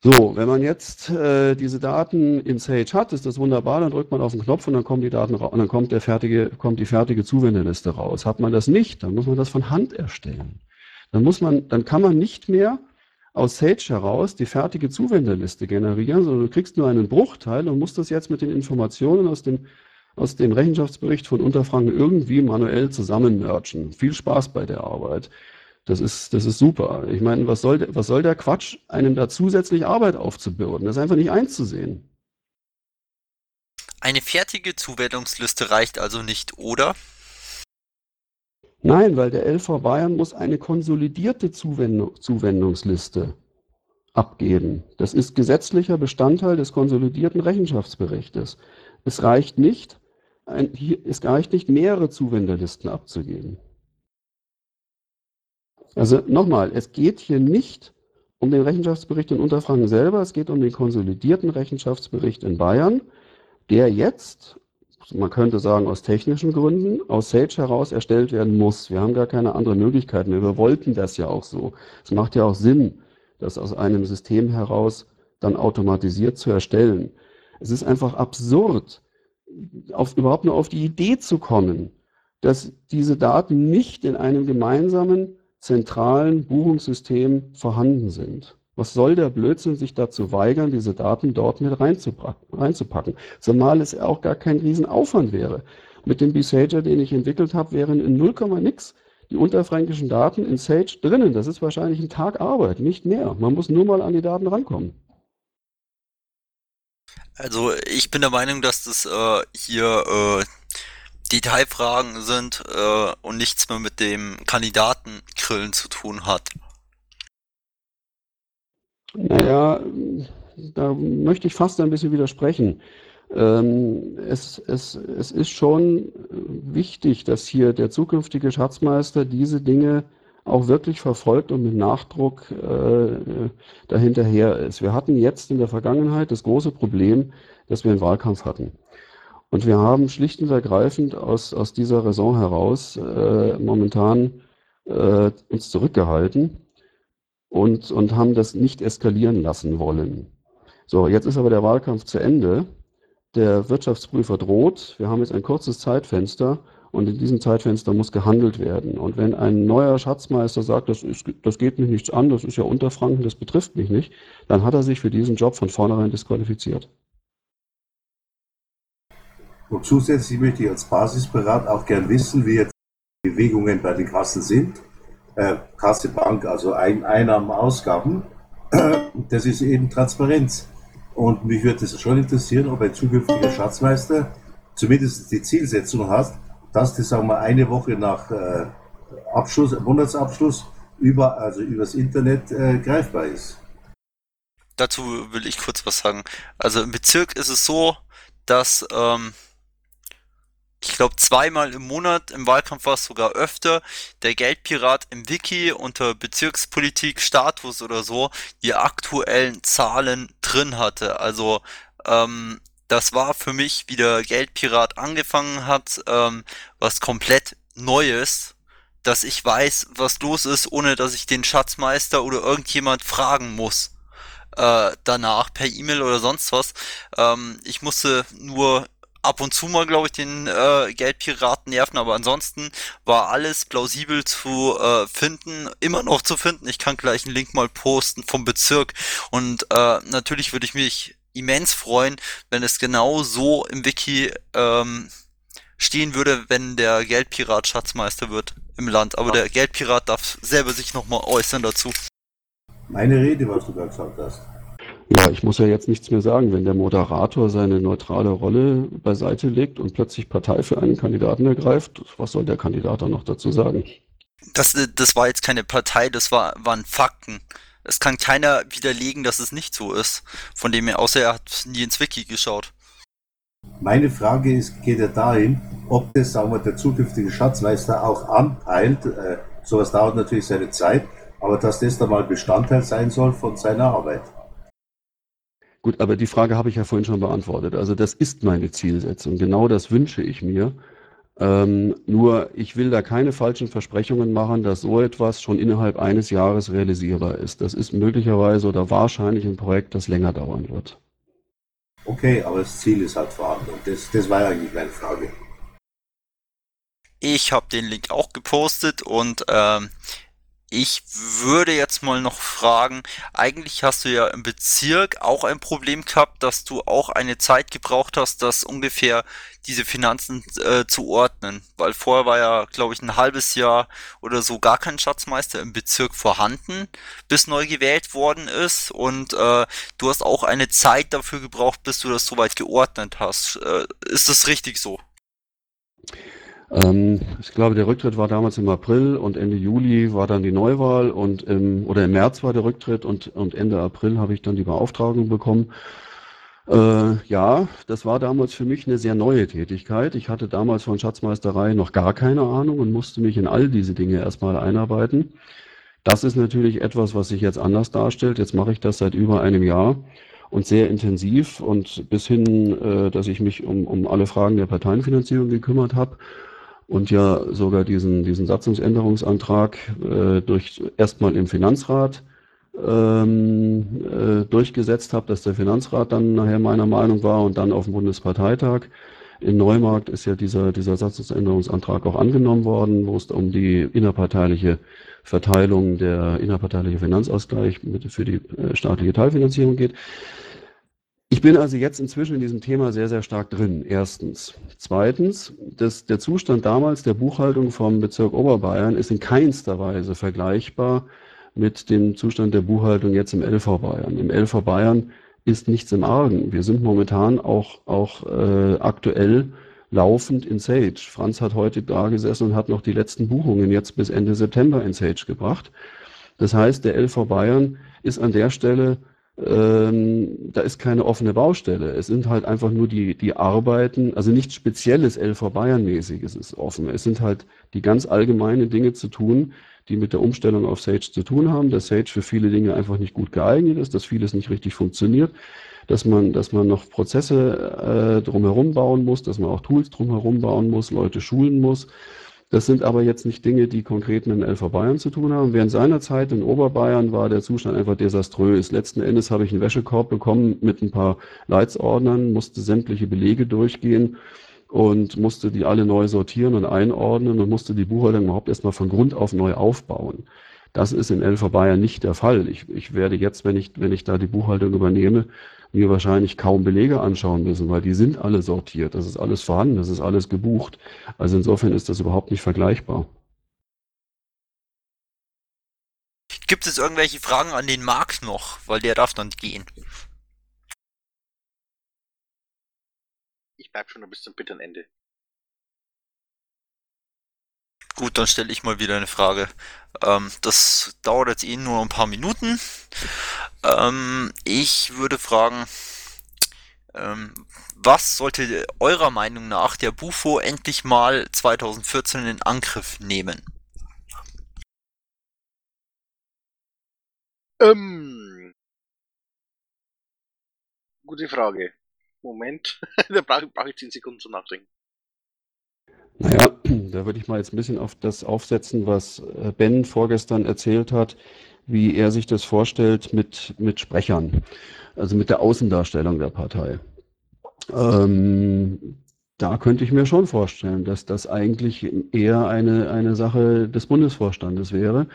So, wenn man jetzt äh, diese Daten in Sage hat, ist das wunderbar, dann drückt man auf den Knopf und dann kommen die Daten raus und dann kommt, der fertige, kommt die fertige Zuwendeliste raus. Hat man das nicht, dann muss man das von Hand erstellen. Dann muss man, dann kann man nicht mehr aus Sage heraus die fertige Zuwenderliste generieren, sondern du kriegst nur einen Bruchteil und musst das jetzt mit den Informationen aus dem, aus dem Rechenschaftsbericht von Unterfranken irgendwie manuell zusammenmerchen. Viel Spaß bei der Arbeit. Das ist, das ist super. Ich meine, was soll, was soll der Quatsch, einem da zusätzlich Arbeit aufzubürden? Das ist einfach nicht einzusehen. Eine fertige Zuwendungsliste reicht also nicht, oder? Nein, weil der LV Bayern muss eine konsolidierte Zuwendung, Zuwendungsliste abgeben. Das ist gesetzlicher Bestandteil des konsolidierten Rechenschaftsberichtes. Es reicht nicht, ein, hier, es reicht nicht, mehrere Zuwenderlisten abzugeben. Also nochmal, es geht hier nicht um den Rechenschaftsbericht in Unterfranken selber, es geht um den konsolidierten Rechenschaftsbericht in Bayern, der jetzt man könnte sagen aus technischen Gründen, aus Sage heraus erstellt werden muss. Wir haben gar keine andere Möglichkeit mehr. Wir wollten das ja auch so. Es macht ja auch Sinn, das aus einem System heraus dann automatisiert zu erstellen. Es ist einfach absurd, auf, überhaupt nur auf die Idee zu kommen, dass diese Daten nicht in einem gemeinsamen zentralen Buchungssystem vorhanden sind. Was soll der Blödsinn, sich dazu weigern, diese Daten dort mit reinzupacken? Zumal es auch gar kein Riesenaufwand wäre. Mit dem B-Sager, den ich entwickelt habe, wären in 0, nix die unterfränkischen Daten in Sage drinnen. Das ist wahrscheinlich ein Tag Arbeit, nicht mehr. Man muss nur mal an die Daten rankommen. Also ich bin der Meinung, dass das äh, hier äh, Detailfragen sind äh, und nichts mehr mit dem Kandidatengrillen zu tun hat. Naja, da möchte ich fast ein bisschen widersprechen. Ähm, es, es, es ist schon wichtig, dass hier der zukünftige Schatzmeister diese Dinge auch wirklich verfolgt und mit Nachdruck äh, dahinterher ist. Wir hatten jetzt in der Vergangenheit das große Problem, dass wir einen Wahlkampf hatten. Und wir haben schlicht und ergreifend aus, aus dieser Raison heraus äh, momentan äh, uns zurückgehalten und, und haben das nicht eskalieren lassen wollen. So, jetzt ist aber der Wahlkampf zu Ende. Der Wirtschaftsprüfer droht. Wir haben jetzt ein kurzes Zeitfenster und in diesem Zeitfenster muss gehandelt werden. Und wenn ein neuer Schatzmeister sagt, das, ist, das geht mich nichts an, das ist ja Unterfranken, das betrifft mich nicht, dann hat er sich für diesen Job von vornherein disqualifiziert. Und zusätzlich möchte ich als Basisberat auch gern wissen, wie jetzt die Bewegungen bei den Kassen sind äh, Kasse, Bank, also Ein Einnahmen, Ausgaben, das ist eben Transparenz. Und mich würde es schon interessieren, ob ein zukünftiger Schatzmeister zumindest die Zielsetzung hat, dass das sagen wir, eine Woche nach äh, Abschluss, Monatsabschluss über, also übers Internet äh, greifbar ist. Dazu will ich kurz was sagen. Also im Bezirk ist es so, dass ähm, ich glaube zweimal im Monat, im Wahlkampf war es sogar öfter, der Geldpirat im Wiki unter Bezirkspolitik Status oder so die aktuellen Zahlen drin hatte. Also ähm, das war für mich, wie der Geldpirat angefangen hat, ähm, was komplett Neues, dass ich weiß, was los ist, ohne dass ich den Schatzmeister oder irgendjemand fragen muss äh, danach per E-Mail oder sonst was. Ähm, ich musste nur ab und zu mal, glaube ich, den äh, Geldpiraten nerven, aber ansonsten war alles plausibel zu äh, finden, immer noch zu finden. Ich kann gleich einen Link mal posten vom Bezirk und äh, natürlich würde ich mich immens freuen, wenn es genau so im Wiki ähm, stehen würde, wenn der Geldpirat Schatzmeister wird im Land. Aber der Geldpirat darf selber sich nochmal äußern dazu. Meine Rede, was du da gesagt hast. Ja, ich muss ja jetzt nichts mehr sagen. Wenn der Moderator seine neutrale Rolle beiseite legt und plötzlich Partei für einen Kandidaten ergreift, was soll der Kandidat dann noch dazu sagen? Das, das war jetzt keine Partei, das war, waren Fakten. Es kann keiner widerlegen, dass es nicht so ist. Von dem her, außer er hat nie ins Wiki geschaut. Meine Frage ist, geht ja dahin, ob das, sagen wir, der zukünftige Schatzmeister auch anteilt. Äh, sowas dauert natürlich seine Zeit, aber dass das dann mal Bestandteil sein soll von seiner Arbeit. Gut, aber die Frage habe ich ja vorhin schon beantwortet. Also das ist meine Zielsetzung. Genau das wünsche ich mir. Ähm, nur ich will da keine falschen Versprechungen machen, dass so etwas schon innerhalb eines Jahres realisierbar ist. Das ist möglicherweise oder wahrscheinlich ein Projekt, das länger dauern wird. Okay, aber das Ziel ist halt vorhanden. Das, das war eigentlich meine Frage. Ich habe den Link auch gepostet und ähm, Ich würde jetzt mal noch fragen, eigentlich hast du ja im Bezirk auch ein Problem gehabt, dass du auch eine Zeit gebraucht hast, das ungefähr diese Finanzen äh, zu ordnen. Weil vorher war ja, glaube ich, ein halbes Jahr oder so gar kein Schatzmeister im Bezirk vorhanden, bis neu gewählt worden ist. Und äh, du hast auch eine Zeit dafür gebraucht, bis du das soweit geordnet hast. Äh, ist das richtig so? Ähm, ich glaube, der Rücktritt war damals im April und Ende Juli war dann die Neuwahl und im, oder im März war der Rücktritt und, und Ende April habe ich dann die Beauftragung bekommen. Äh, ja, das war damals für mich eine sehr neue Tätigkeit. Ich hatte damals von Schatzmeisterei noch gar keine Ahnung und musste mich in all diese Dinge erstmal einarbeiten. Das ist natürlich etwas, was sich jetzt anders darstellt. Jetzt mache ich das seit über einem Jahr und sehr intensiv und bis hin, äh, dass ich mich um, um alle Fragen der Parteienfinanzierung gekümmert habe und ja sogar diesen, diesen Satzungsänderungsantrag äh, durch erstmal im Finanzrat ähm, äh, durchgesetzt habe, dass der Finanzrat dann nachher meiner Meinung war und dann auf dem Bundesparteitag. In Neumarkt ist ja dieser, dieser Satzungsänderungsantrag auch angenommen worden, wo es um die innerparteiliche Verteilung der innerparteiliche Finanzausgleich für die äh, staatliche Teilfinanzierung geht. Ich bin also jetzt inzwischen in diesem Thema sehr, sehr stark drin. Erstens. Zweitens, das, der Zustand damals der Buchhaltung vom Bezirk Oberbayern ist in keinster Weise vergleichbar mit dem Zustand der Buchhaltung jetzt im LV Bayern. Im LV Bayern ist nichts im Argen. Wir sind momentan auch, auch äh, aktuell laufend in Sage. Franz hat heute da gesessen und hat noch die letzten Buchungen jetzt bis Ende September in Sage gebracht. Das heißt, der LV Bayern ist an der Stelle ähm, da ist keine offene Baustelle. Es sind halt einfach nur die, die Arbeiten, also nichts Spezielles LV Bayern-mäßiges ist offen. Es sind halt die ganz allgemeinen Dinge zu tun, die mit der Umstellung auf Sage zu tun haben, dass Sage für viele Dinge einfach nicht gut geeignet ist, dass vieles nicht richtig funktioniert, dass man, dass man noch Prozesse äh, drumherum bauen muss, dass man auch Tools drumherum bauen muss, Leute schulen muss. Das sind aber jetzt nicht Dinge, die konkret mit dem LV Bayern zu tun haben. Während seiner Zeit in Oberbayern war der Zustand einfach desaströs. Letzten Endes habe ich einen Wäschekorb bekommen mit ein paar Leitsordnern, musste sämtliche Belege durchgehen und musste die alle neu sortieren und einordnen und musste die Buchhaltung überhaupt erstmal von Grund auf neu aufbauen. Das ist in LV Bayern nicht der Fall. Ich, ich werde jetzt, wenn ich, wenn ich da die Buchhaltung übernehme, mir wahrscheinlich kaum Belege anschauen müssen, weil die sind alle sortiert, das ist alles vorhanden, das ist alles gebucht. Also insofern ist das überhaupt nicht vergleichbar. Gibt es irgendwelche Fragen an den Marc noch? Weil der darf dann gehen. Ich bleib schon noch bis zum bitteren Ende. Gut, dann stelle ich mal wieder eine Frage. Ähm, das dauert jetzt eh nur ein paar Minuten. Ähm, ich würde fragen, ähm, was sollte eurer Meinung nach der Bufo endlich mal 2014 in Angriff nehmen? Ähm, gute Frage. Moment, da brauche brauch ich 10 Sekunden zum Nachdenken. Naja, da würde ich mal jetzt ein bisschen auf das aufsetzen, was äh, Ben vorgestern erzählt hat, wie er sich das vorstellt mit, mit Sprechern, also mit der Außendarstellung der Partei. Ähm, da könnte ich mir schon vorstellen, dass das eigentlich eher eine, eine Sache des Bundesvorstandes wäre,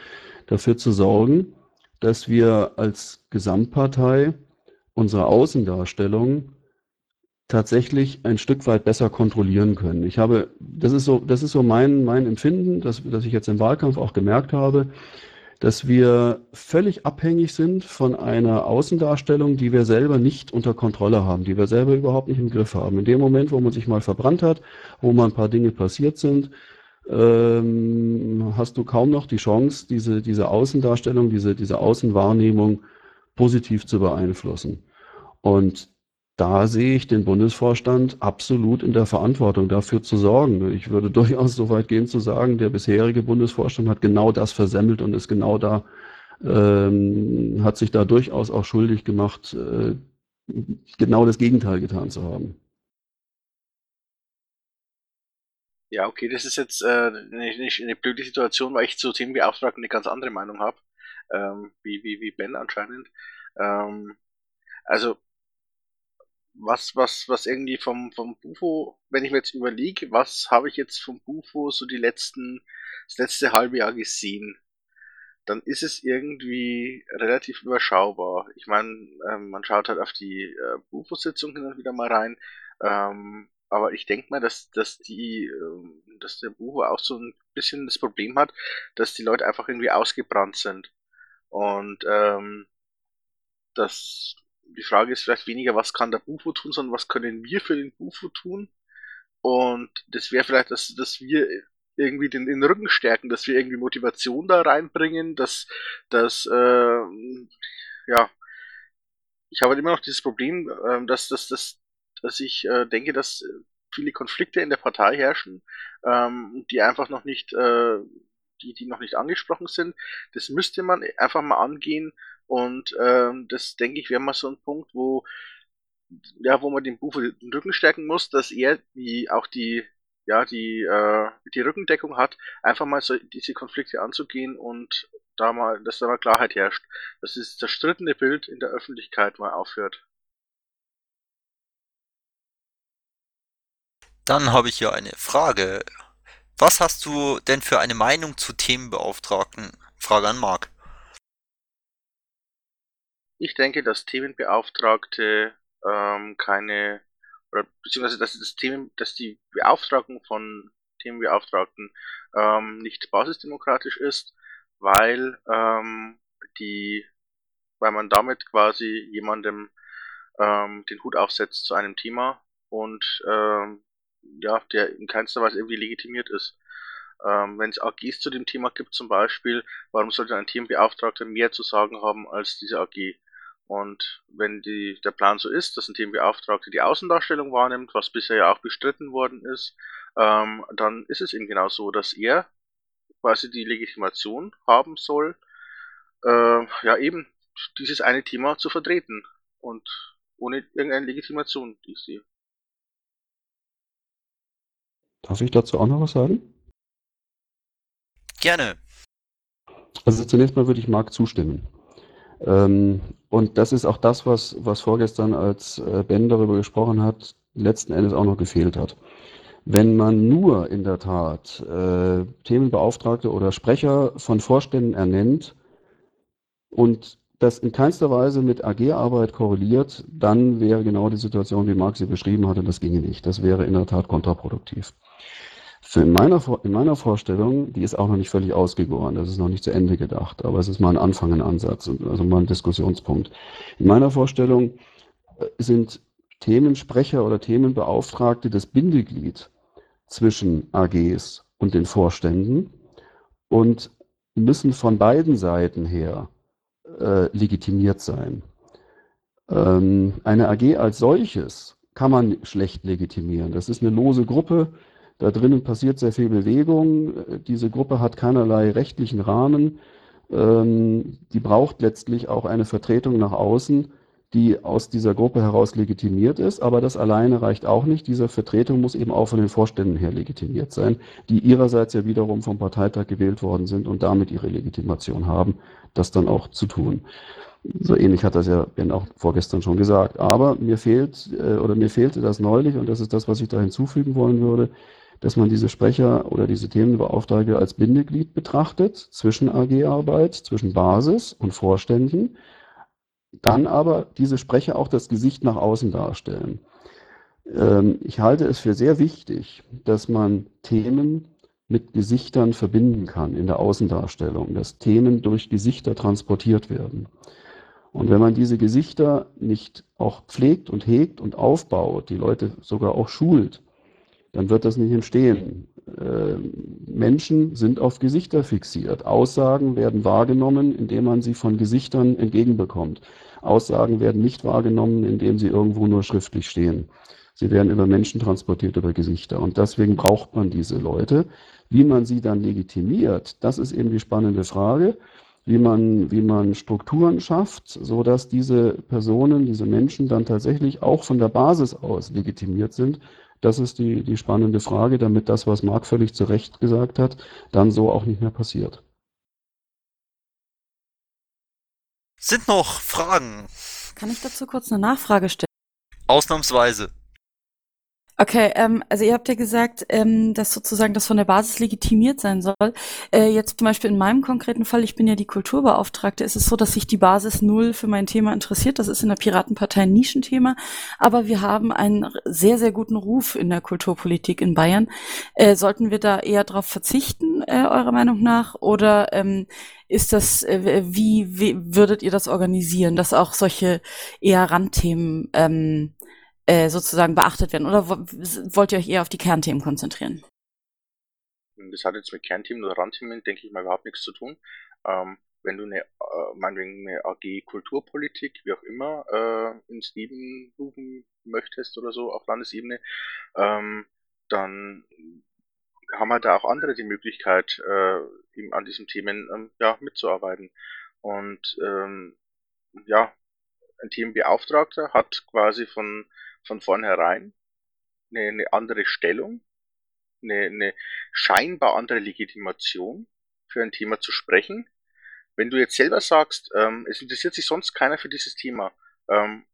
dafür zu sorgen, dass wir als Gesamtpartei unsere Außendarstellung tatsächlich ein Stück weit besser kontrollieren können. Ich habe, das ist so, das ist so mein, mein Empfinden, dass, dass ich jetzt im Wahlkampf auch gemerkt habe, dass wir völlig abhängig sind von einer Außendarstellung, die wir selber nicht unter Kontrolle haben, die wir selber überhaupt nicht im Griff haben. In dem Moment, wo man sich mal verbrannt hat, wo mal ein paar Dinge passiert sind, ähm, hast du kaum noch die Chance, diese, diese Außendarstellung, diese, diese Außenwahrnehmung positiv zu beeinflussen. Und da sehe ich den Bundesvorstand absolut in der Verantwortung, dafür zu sorgen. Ich würde durchaus so weit gehen zu sagen, der bisherige Bundesvorstand hat genau das versemmelt und ist genau da, ähm, hat sich da durchaus auch schuldig gemacht, äh, genau das Gegenteil getan zu haben. Ja, okay, das ist jetzt äh, eine, eine, blöde Situation, weil ich zu Themenbeauftragten eine ganz andere Meinung habe, ähm, wie, wie, wie Ben anscheinend. Ähm, also was, was, was irgendwie vom, vom Bufo, wenn ich mir jetzt überlege, was habe ich jetzt vom Bufo so die letzten, das letzte halbe Jahr gesehen? dann ist es irgendwie relativ überschaubar. Ich meine, ähm, man schaut halt auf die äh, Bufo-Sitzung hin und wieder mal rein, ähm, aber ich denke mal, dass, dass die, ähm, dass der Bufo auch so ein bisschen das Problem hat, dass die Leute einfach irgendwie ausgebrannt sind. Und ähm, das, die Frage ist vielleicht weniger, was kann der Bufo tun, sondern was können wir für den Bufo tun? Und das wäre vielleicht, dass, dass wir irgendwie den, den Rücken stärken, dass wir irgendwie Motivation da reinbringen, dass, dass äh, ja, ich habe halt immer noch dieses Problem, äh, dass, dass, dass, dass ich äh, denke, dass viele Konflikte in der Partei herrschen, ähm, die einfach noch nicht, äh, die, die noch nicht angesprochen sind. Das müsste man einfach mal angehen und ähm, das denke ich wäre mal so ein Punkt, wo ja, wo man dem Buch den Rücken stärken muss, dass er die auch die ja, die, äh, die Rückendeckung hat, einfach mal so diese Konflikte anzugehen und da mal, dass da mal Klarheit herrscht, dass dieses zerstrittene Bild in der Öffentlichkeit mal aufhört. Dann habe ich hier eine Frage. Was hast du denn für eine Meinung zu Themenbeauftragten? Frage an Marc. Ich denke, dass Themenbeauftragte ähm, keine oder beziehungsweise dass das Themen, dass die Beauftragung von Themenbeauftragten ähm, nicht basisdemokratisch ist, weil ähm, die, weil man damit quasi jemandem ähm, den Hut aufsetzt zu einem Thema und ähm, ja, der in keinster Weise irgendwie legitimiert ist. Ähm, Wenn es AGs zu dem Thema gibt zum Beispiel, warum sollte ein Themenbeauftragter mehr zu sagen haben als diese AG? Und wenn die, der Plan so ist, dass ein Themenbeauftragter die Außendarstellung wahrnimmt, was bisher ja auch bestritten worden ist, ähm, dann ist es eben genau so, dass er quasi die Legitimation haben soll, äh, ja eben dieses eine Thema zu vertreten und ohne irgendeine Legitimation, die ich sehe. Darf ich dazu auch noch was sagen? Gerne. Also zunächst mal würde ich Marc zustimmen. Ähm, und das ist auch das, was, was vorgestern, als äh, Ben darüber gesprochen hat, letzten Endes auch noch gefehlt hat. Wenn man nur in der Tat äh, Themenbeauftragte oder Sprecher von Vorständen ernennt und das in keinster Weise mit AG-Arbeit korreliert, dann wäre genau die Situation, wie Marc sie beschrieben hatte, das ginge nicht. Das wäre in der Tat kontraproduktiv. Für in, meiner, in meiner Vorstellung, die ist auch noch nicht völlig ausgegoren, das ist noch nicht zu Ende gedacht, aber es ist mal ein Anfang, ein Ansatz, also mal ein Diskussionspunkt. In meiner Vorstellung äh, sind Themensprecher oder Themenbeauftragte das Bindeglied zwischen AGs und den Vorständen und müssen von beiden Seiten her äh, legitimiert sein. Ähm, eine AG als solches kann man schlecht legitimieren. Das ist eine lose Gruppe, da drinnen passiert sehr viel Bewegung. Diese Gruppe hat keinerlei rechtlichen Rahmen. Ähm, die braucht letztlich auch eine Vertretung nach außen, die aus dieser Gruppe heraus legitimiert ist. Aber das alleine reicht auch nicht. Diese Vertretung muss eben auch von den Vorständen her legitimiert sein, die ihrerseits ja wiederum vom Parteitag gewählt worden sind und damit ihre Legitimation haben, das dann auch zu tun. So ähnlich hat das ja Ben auch vorgestern schon gesagt. Aber mir fehlt äh, oder mir fehlte das neulich und das ist das, was ich da hinzufügen wollen würde dass man diese Sprecher oder diese Themenbeauftragte als Bindeglied betrachtet zwischen AG-Arbeit, zwischen Basis und Vorständen, dann aber diese Sprecher auch das Gesicht nach außen darstellen. Ähm, ich halte es für sehr wichtig, dass man Themen mit Gesichtern verbinden kann in der Außendarstellung, dass Themen durch Gesichter transportiert werden. Und wenn man diese Gesichter nicht auch pflegt und hegt und aufbaut, die Leute sogar auch schult, dann wird das nicht entstehen. Äh, Menschen sind auf Gesichter fixiert. Aussagen werden wahrgenommen, indem man sie von Gesichtern entgegenbekommt. Aussagen werden nicht wahrgenommen, indem sie irgendwo nur schriftlich stehen. Sie werden über Menschen transportiert, über Gesichter. Und deswegen braucht man diese Leute. Wie man sie dann legitimiert, das ist eben die spannende Frage. Wie man, wie man Strukturen schafft, so dass diese Personen, diese Menschen dann tatsächlich auch von der Basis aus legitimiert sind das ist die, die spannende Frage, damit das, was Marc völlig zu Recht gesagt hat, dann so auch nicht mehr passiert. Sind noch Fragen? Kann ich dazu kurz eine Nachfrage stellen? Ausnahmsweise. Okay, ähm, also ihr habt ja gesagt, ähm, dass sozusagen das von der Basis legitimiert sein soll. Äh, jetzt zum Beispiel in meinem konkreten Fall, ich bin ja die Kulturbeauftragte, ist es so, dass sich die Basis null für mein Thema interessiert. Das ist in der Piratenpartei ein Nischenthema, aber wir haben einen sehr, sehr guten Ruf in der Kulturpolitik in Bayern. Äh, sollten wir da eher darauf verzichten, äh, eurer Meinung nach, oder ähm, ist das, äh, wie, wie würdet ihr das organisieren, dass auch solche eher Randthemen ähm, äh, sozusagen beachtet werden? Oder wollt ihr euch eher auf die Kernthemen konzentrieren? Das hat jetzt mit Kernthemen oder Randthemen, denke ich mal, überhaupt nichts zu tun. Ähm, wenn du eine, äh, meinetwegen eine AG Kulturpolitik, wie auch immer, äh, ins Leben rufen möchtest oder so, auf Landesebene, ähm, dann haben halt da auch andere die Möglichkeit, äh, eben an diesen Themen ähm, ja, mitzuarbeiten. Und ähm, ja, ein Themenbeauftragter hat quasi von von vornherein eine, eine andere Stellung, eine, eine scheinbar andere Legitimation für ein Thema zu sprechen. Wenn du jetzt selber sagst, ähm, es interessiert sich sonst keiner für dieses Thema, ähm,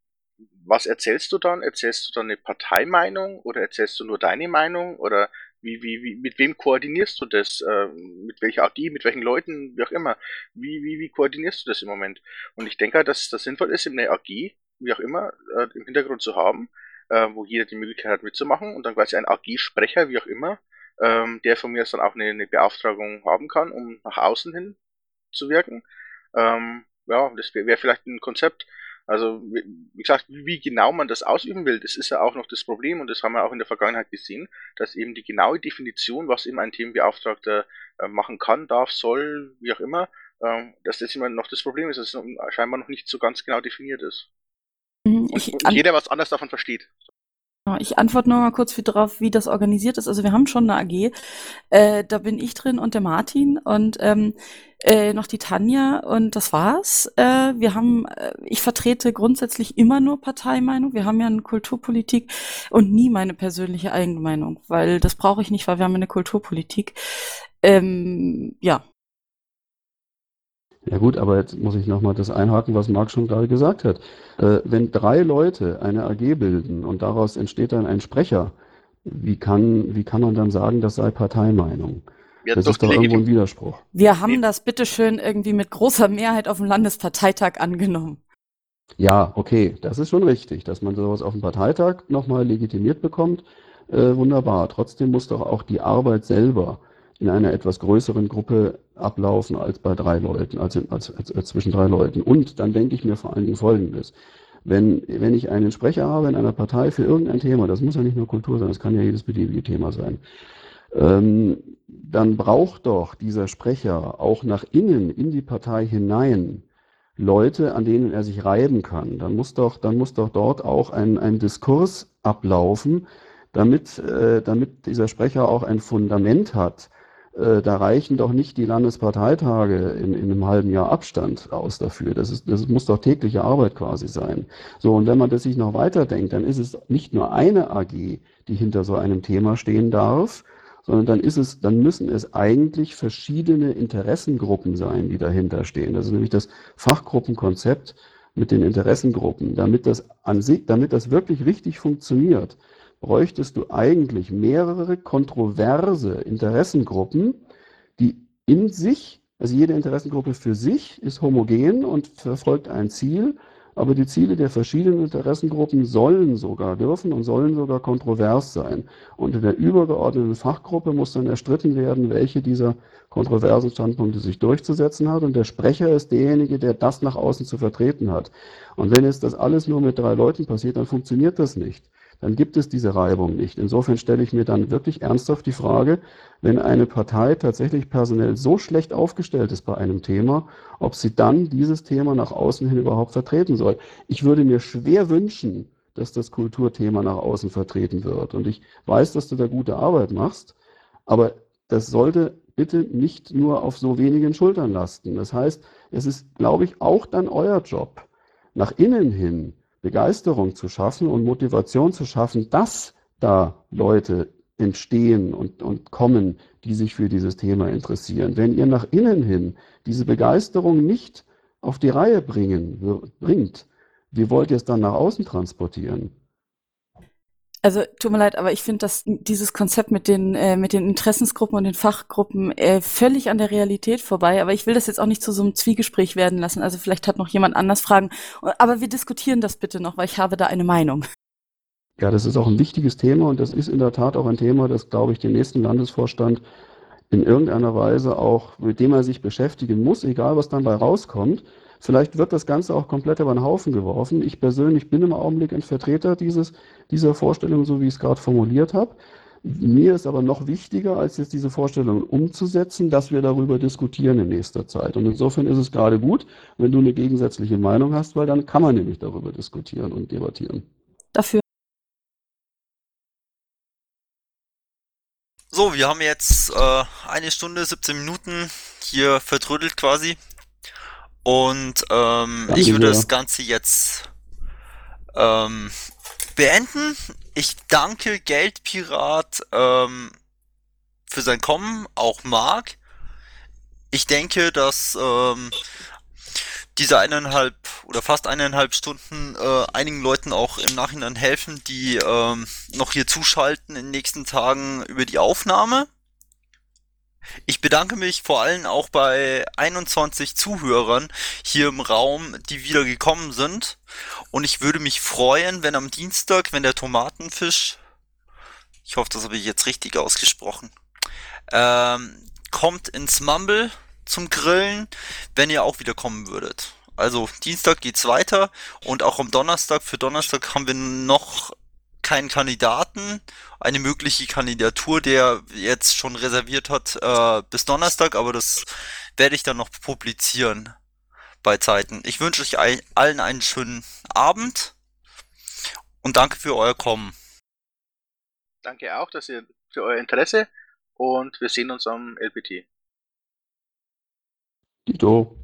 was erzählst du dann? Erzählst du dann eine Parteimeinung oder erzählst du nur deine Meinung oder wie, wie, wie, mit wem koordinierst du das? Äh, mit welcher AG, mit welchen Leuten, wie auch immer? Wie, wie, wie koordinierst du das im Moment? Und ich denke, dass das sinnvoll ist, in einer AG, wie auch immer, äh, im Hintergrund zu haben, äh, wo jeder die Möglichkeit hat mitzumachen und dann quasi ein AG-Sprecher, wie auch immer, ähm, der von mir dann auch eine, eine, Beauftragung haben kann, um nach außen hin zu wirken. Ähm, ja, das wäre wär vielleicht ein Konzept. Also, wie gesagt, wie genau man das ausüben will, das ist ja auch noch das Problem und das haben wir auch in der Vergangenheit gesehen, dass eben die genaue Definition, was eben ein Themenbeauftragter äh, machen kann, darf, soll, wie auch immer, äh, dass das immer noch das Problem ist, dass es scheinbar noch nicht so ganz genau definiert ist. Ich und jeder was anders davon versteht. Ich antworte noch mal kurz wie drauf, wie das organisiert ist. Also wir haben schon eine AG, äh, da bin ich drin und der Martin und ähm, äh, noch die Tanja und das war's. Äh, wir haben, äh, ich vertrete grundsätzlich immer nur Parteimeinung. Wir haben ja eine Kulturpolitik und nie meine persönliche Eigenmeinung, weil das brauche ich nicht, weil wir haben eine Kulturpolitik. Ähm, ja, ja gut, aber jetzt muss ich nochmal das einhaken, was Marc schon gerade gesagt hat. Äh, wenn drei Leute eine AG bilden und daraus entsteht dann ein Sprecher, wie kann, wie kann man dann sagen, das sei Parteimeinung? Ja, das ist doch irgendwo ein Widerspruch. Wir haben nee. das bitteschön irgendwie mit großer Mehrheit auf dem Landesparteitag angenommen. Ja, okay, das ist schon richtig, dass man sowas auf dem Parteitag nochmal legitimiert bekommt. Äh, wunderbar. Trotzdem muss doch auch die Arbeit selber in einer etwas größeren Gruppe ablaufen als bei drei Leuten, also als, als, als zwischen drei Leuten. Und dann denke ich mir vor allen Dingen Folgendes. Wenn, wenn ich einen Sprecher habe in einer Partei für irgendein Thema, das muss ja nicht nur Kultur sein, das kann ja jedes beliebige Thema sein, ähm, dann braucht doch dieser Sprecher auch nach innen in die Partei hinein Leute, an denen er sich reiben kann. Dann muss doch, dann muss doch dort auch ein, ein Diskurs ablaufen, damit, äh, damit dieser Sprecher auch ein Fundament hat, äh, da reichen doch nicht die Landesparteitage in, in, einem halben Jahr Abstand aus dafür. Das, ist, das muss doch tägliche Arbeit quasi sein. So, und wenn man das sich noch weiterdenkt, dann ist es nicht nur eine AG, die hinter so einem Thema stehen darf, sondern dann ist es, dann müssen es eigentlich verschiedene Interessengruppen sein, die dahinter stehen. Das ist nämlich das Fachgruppenkonzept mit den Interessengruppen. Damit das an sich, damit das wirklich richtig funktioniert, bräuchtest du eigentlich mehrere kontroverse Interessengruppen, die in sich, also jede Interessengruppe für sich ist homogen und verfolgt ein Ziel, aber die Ziele der verschiedenen Interessengruppen sollen sogar, dürfen und sollen sogar kontrovers sein. Und in der übergeordneten Fachgruppe muss dann erstritten werden, welche dieser kontroversen Standpunkte sich durchzusetzen hat. Und der Sprecher ist derjenige, der das nach außen zu vertreten hat. Und wenn jetzt das alles nur mit drei Leuten passiert, dann funktioniert das nicht dann gibt es diese Reibung nicht. Insofern stelle ich mir dann wirklich ernsthaft die Frage, wenn eine Partei tatsächlich personell so schlecht aufgestellt ist bei einem Thema, ob sie dann dieses Thema nach außen hin überhaupt vertreten soll. Ich würde mir schwer wünschen, dass das Kulturthema nach außen vertreten wird. Und ich weiß, dass du da gute Arbeit machst, aber das sollte bitte nicht nur auf so wenigen Schultern lasten. Das heißt, es ist, glaube ich, auch dann euer Job, nach innen hin Begeisterung zu schaffen und Motivation zu schaffen, dass da Leute entstehen und, und kommen, die sich für dieses Thema interessieren. Wenn ihr nach innen hin diese Begeisterung nicht auf die Reihe bringen, bringt, wie wollt ihr es dann nach außen transportieren? Also tut mir leid, aber ich finde, dass dieses Konzept mit den äh, mit den Interessensgruppen und den Fachgruppen äh, völlig an der Realität vorbei. Aber ich will das jetzt auch nicht zu so einem Zwiegespräch werden lassen. Also vielleicht hat noch jemand anders Fragen. Aber wir diskutieren das bitte noch, weil ich habe da eine Meinung. Ja, das ist auch ein wichtiges Thema und das ist in der Tat auch ein Thema, das, glaube ich, den nächsten Landesvorstand in irgendeiner Weise auch, mit dem er sich beschäftigen muss, egal was dann bei rauskommt. Vielleicht wird das Ganze auch komplett über den Haufen geworfen. Ich persönlich bin im Augenblick ein Vertreter dieses, dieser Vorstellung, so wie ich es gerade formuliert habe. Mir ist aber noch wichtiger, als jetzt diese Vorstellung umzusetzen, dass wir darüber diskutieren in nächster Zeit. Und insofern ist es gerade gut, wenn du eine gegensätzliche Meinung hast, weil dann kann man nämlich darüber diskutieren und debattieren. Dafür. So, wir haben jetzt äh, eine Stunde, 17 Minuten hier vertrödelt quasi. Und ähm, Danke ich würde sehr. das Ganze jetzt ähm, beenden. Ich danke Geldpirat ähm, für sein Kommen, auch Marc. Ich denke, dass ähm, diese eineinhalb oder fast eineinhalb Stunden äh, einigen Leuten auch im Nachhinein helfen, die ähm, noch hier zuschalten in den nächsten Tagen über die Aufnahme. Ich bedanke mich vor allem auch bei 21 Zuhörern hier im Raum, die wieder gekommen sind. Und ich würde mich freuen, wenn am Dienstag, wenn der Tomatenfisch, ich hoffe, das habe ich jetzt richtig ausgesprochen, ähm, kommt ins Mumble zum Grillen, wenn ihr auch wieder kommen würdet. Also Dienstag geht's weiter und auch am Donnerstag, für Donnerstag haben wir noch keinen Kandidaten, eine mögliche Kandidatur, der jetzt schon reserviert hat äh, bis Donnerstag, aber das werde ich dann noch publizieren bei Zeiten. Ich wünsche euch ein, allen einen schönen Abend und danke für euer Kommen. Danke auch dass ihr, für euer Interesse und wir sehen uns am LPT. Dito.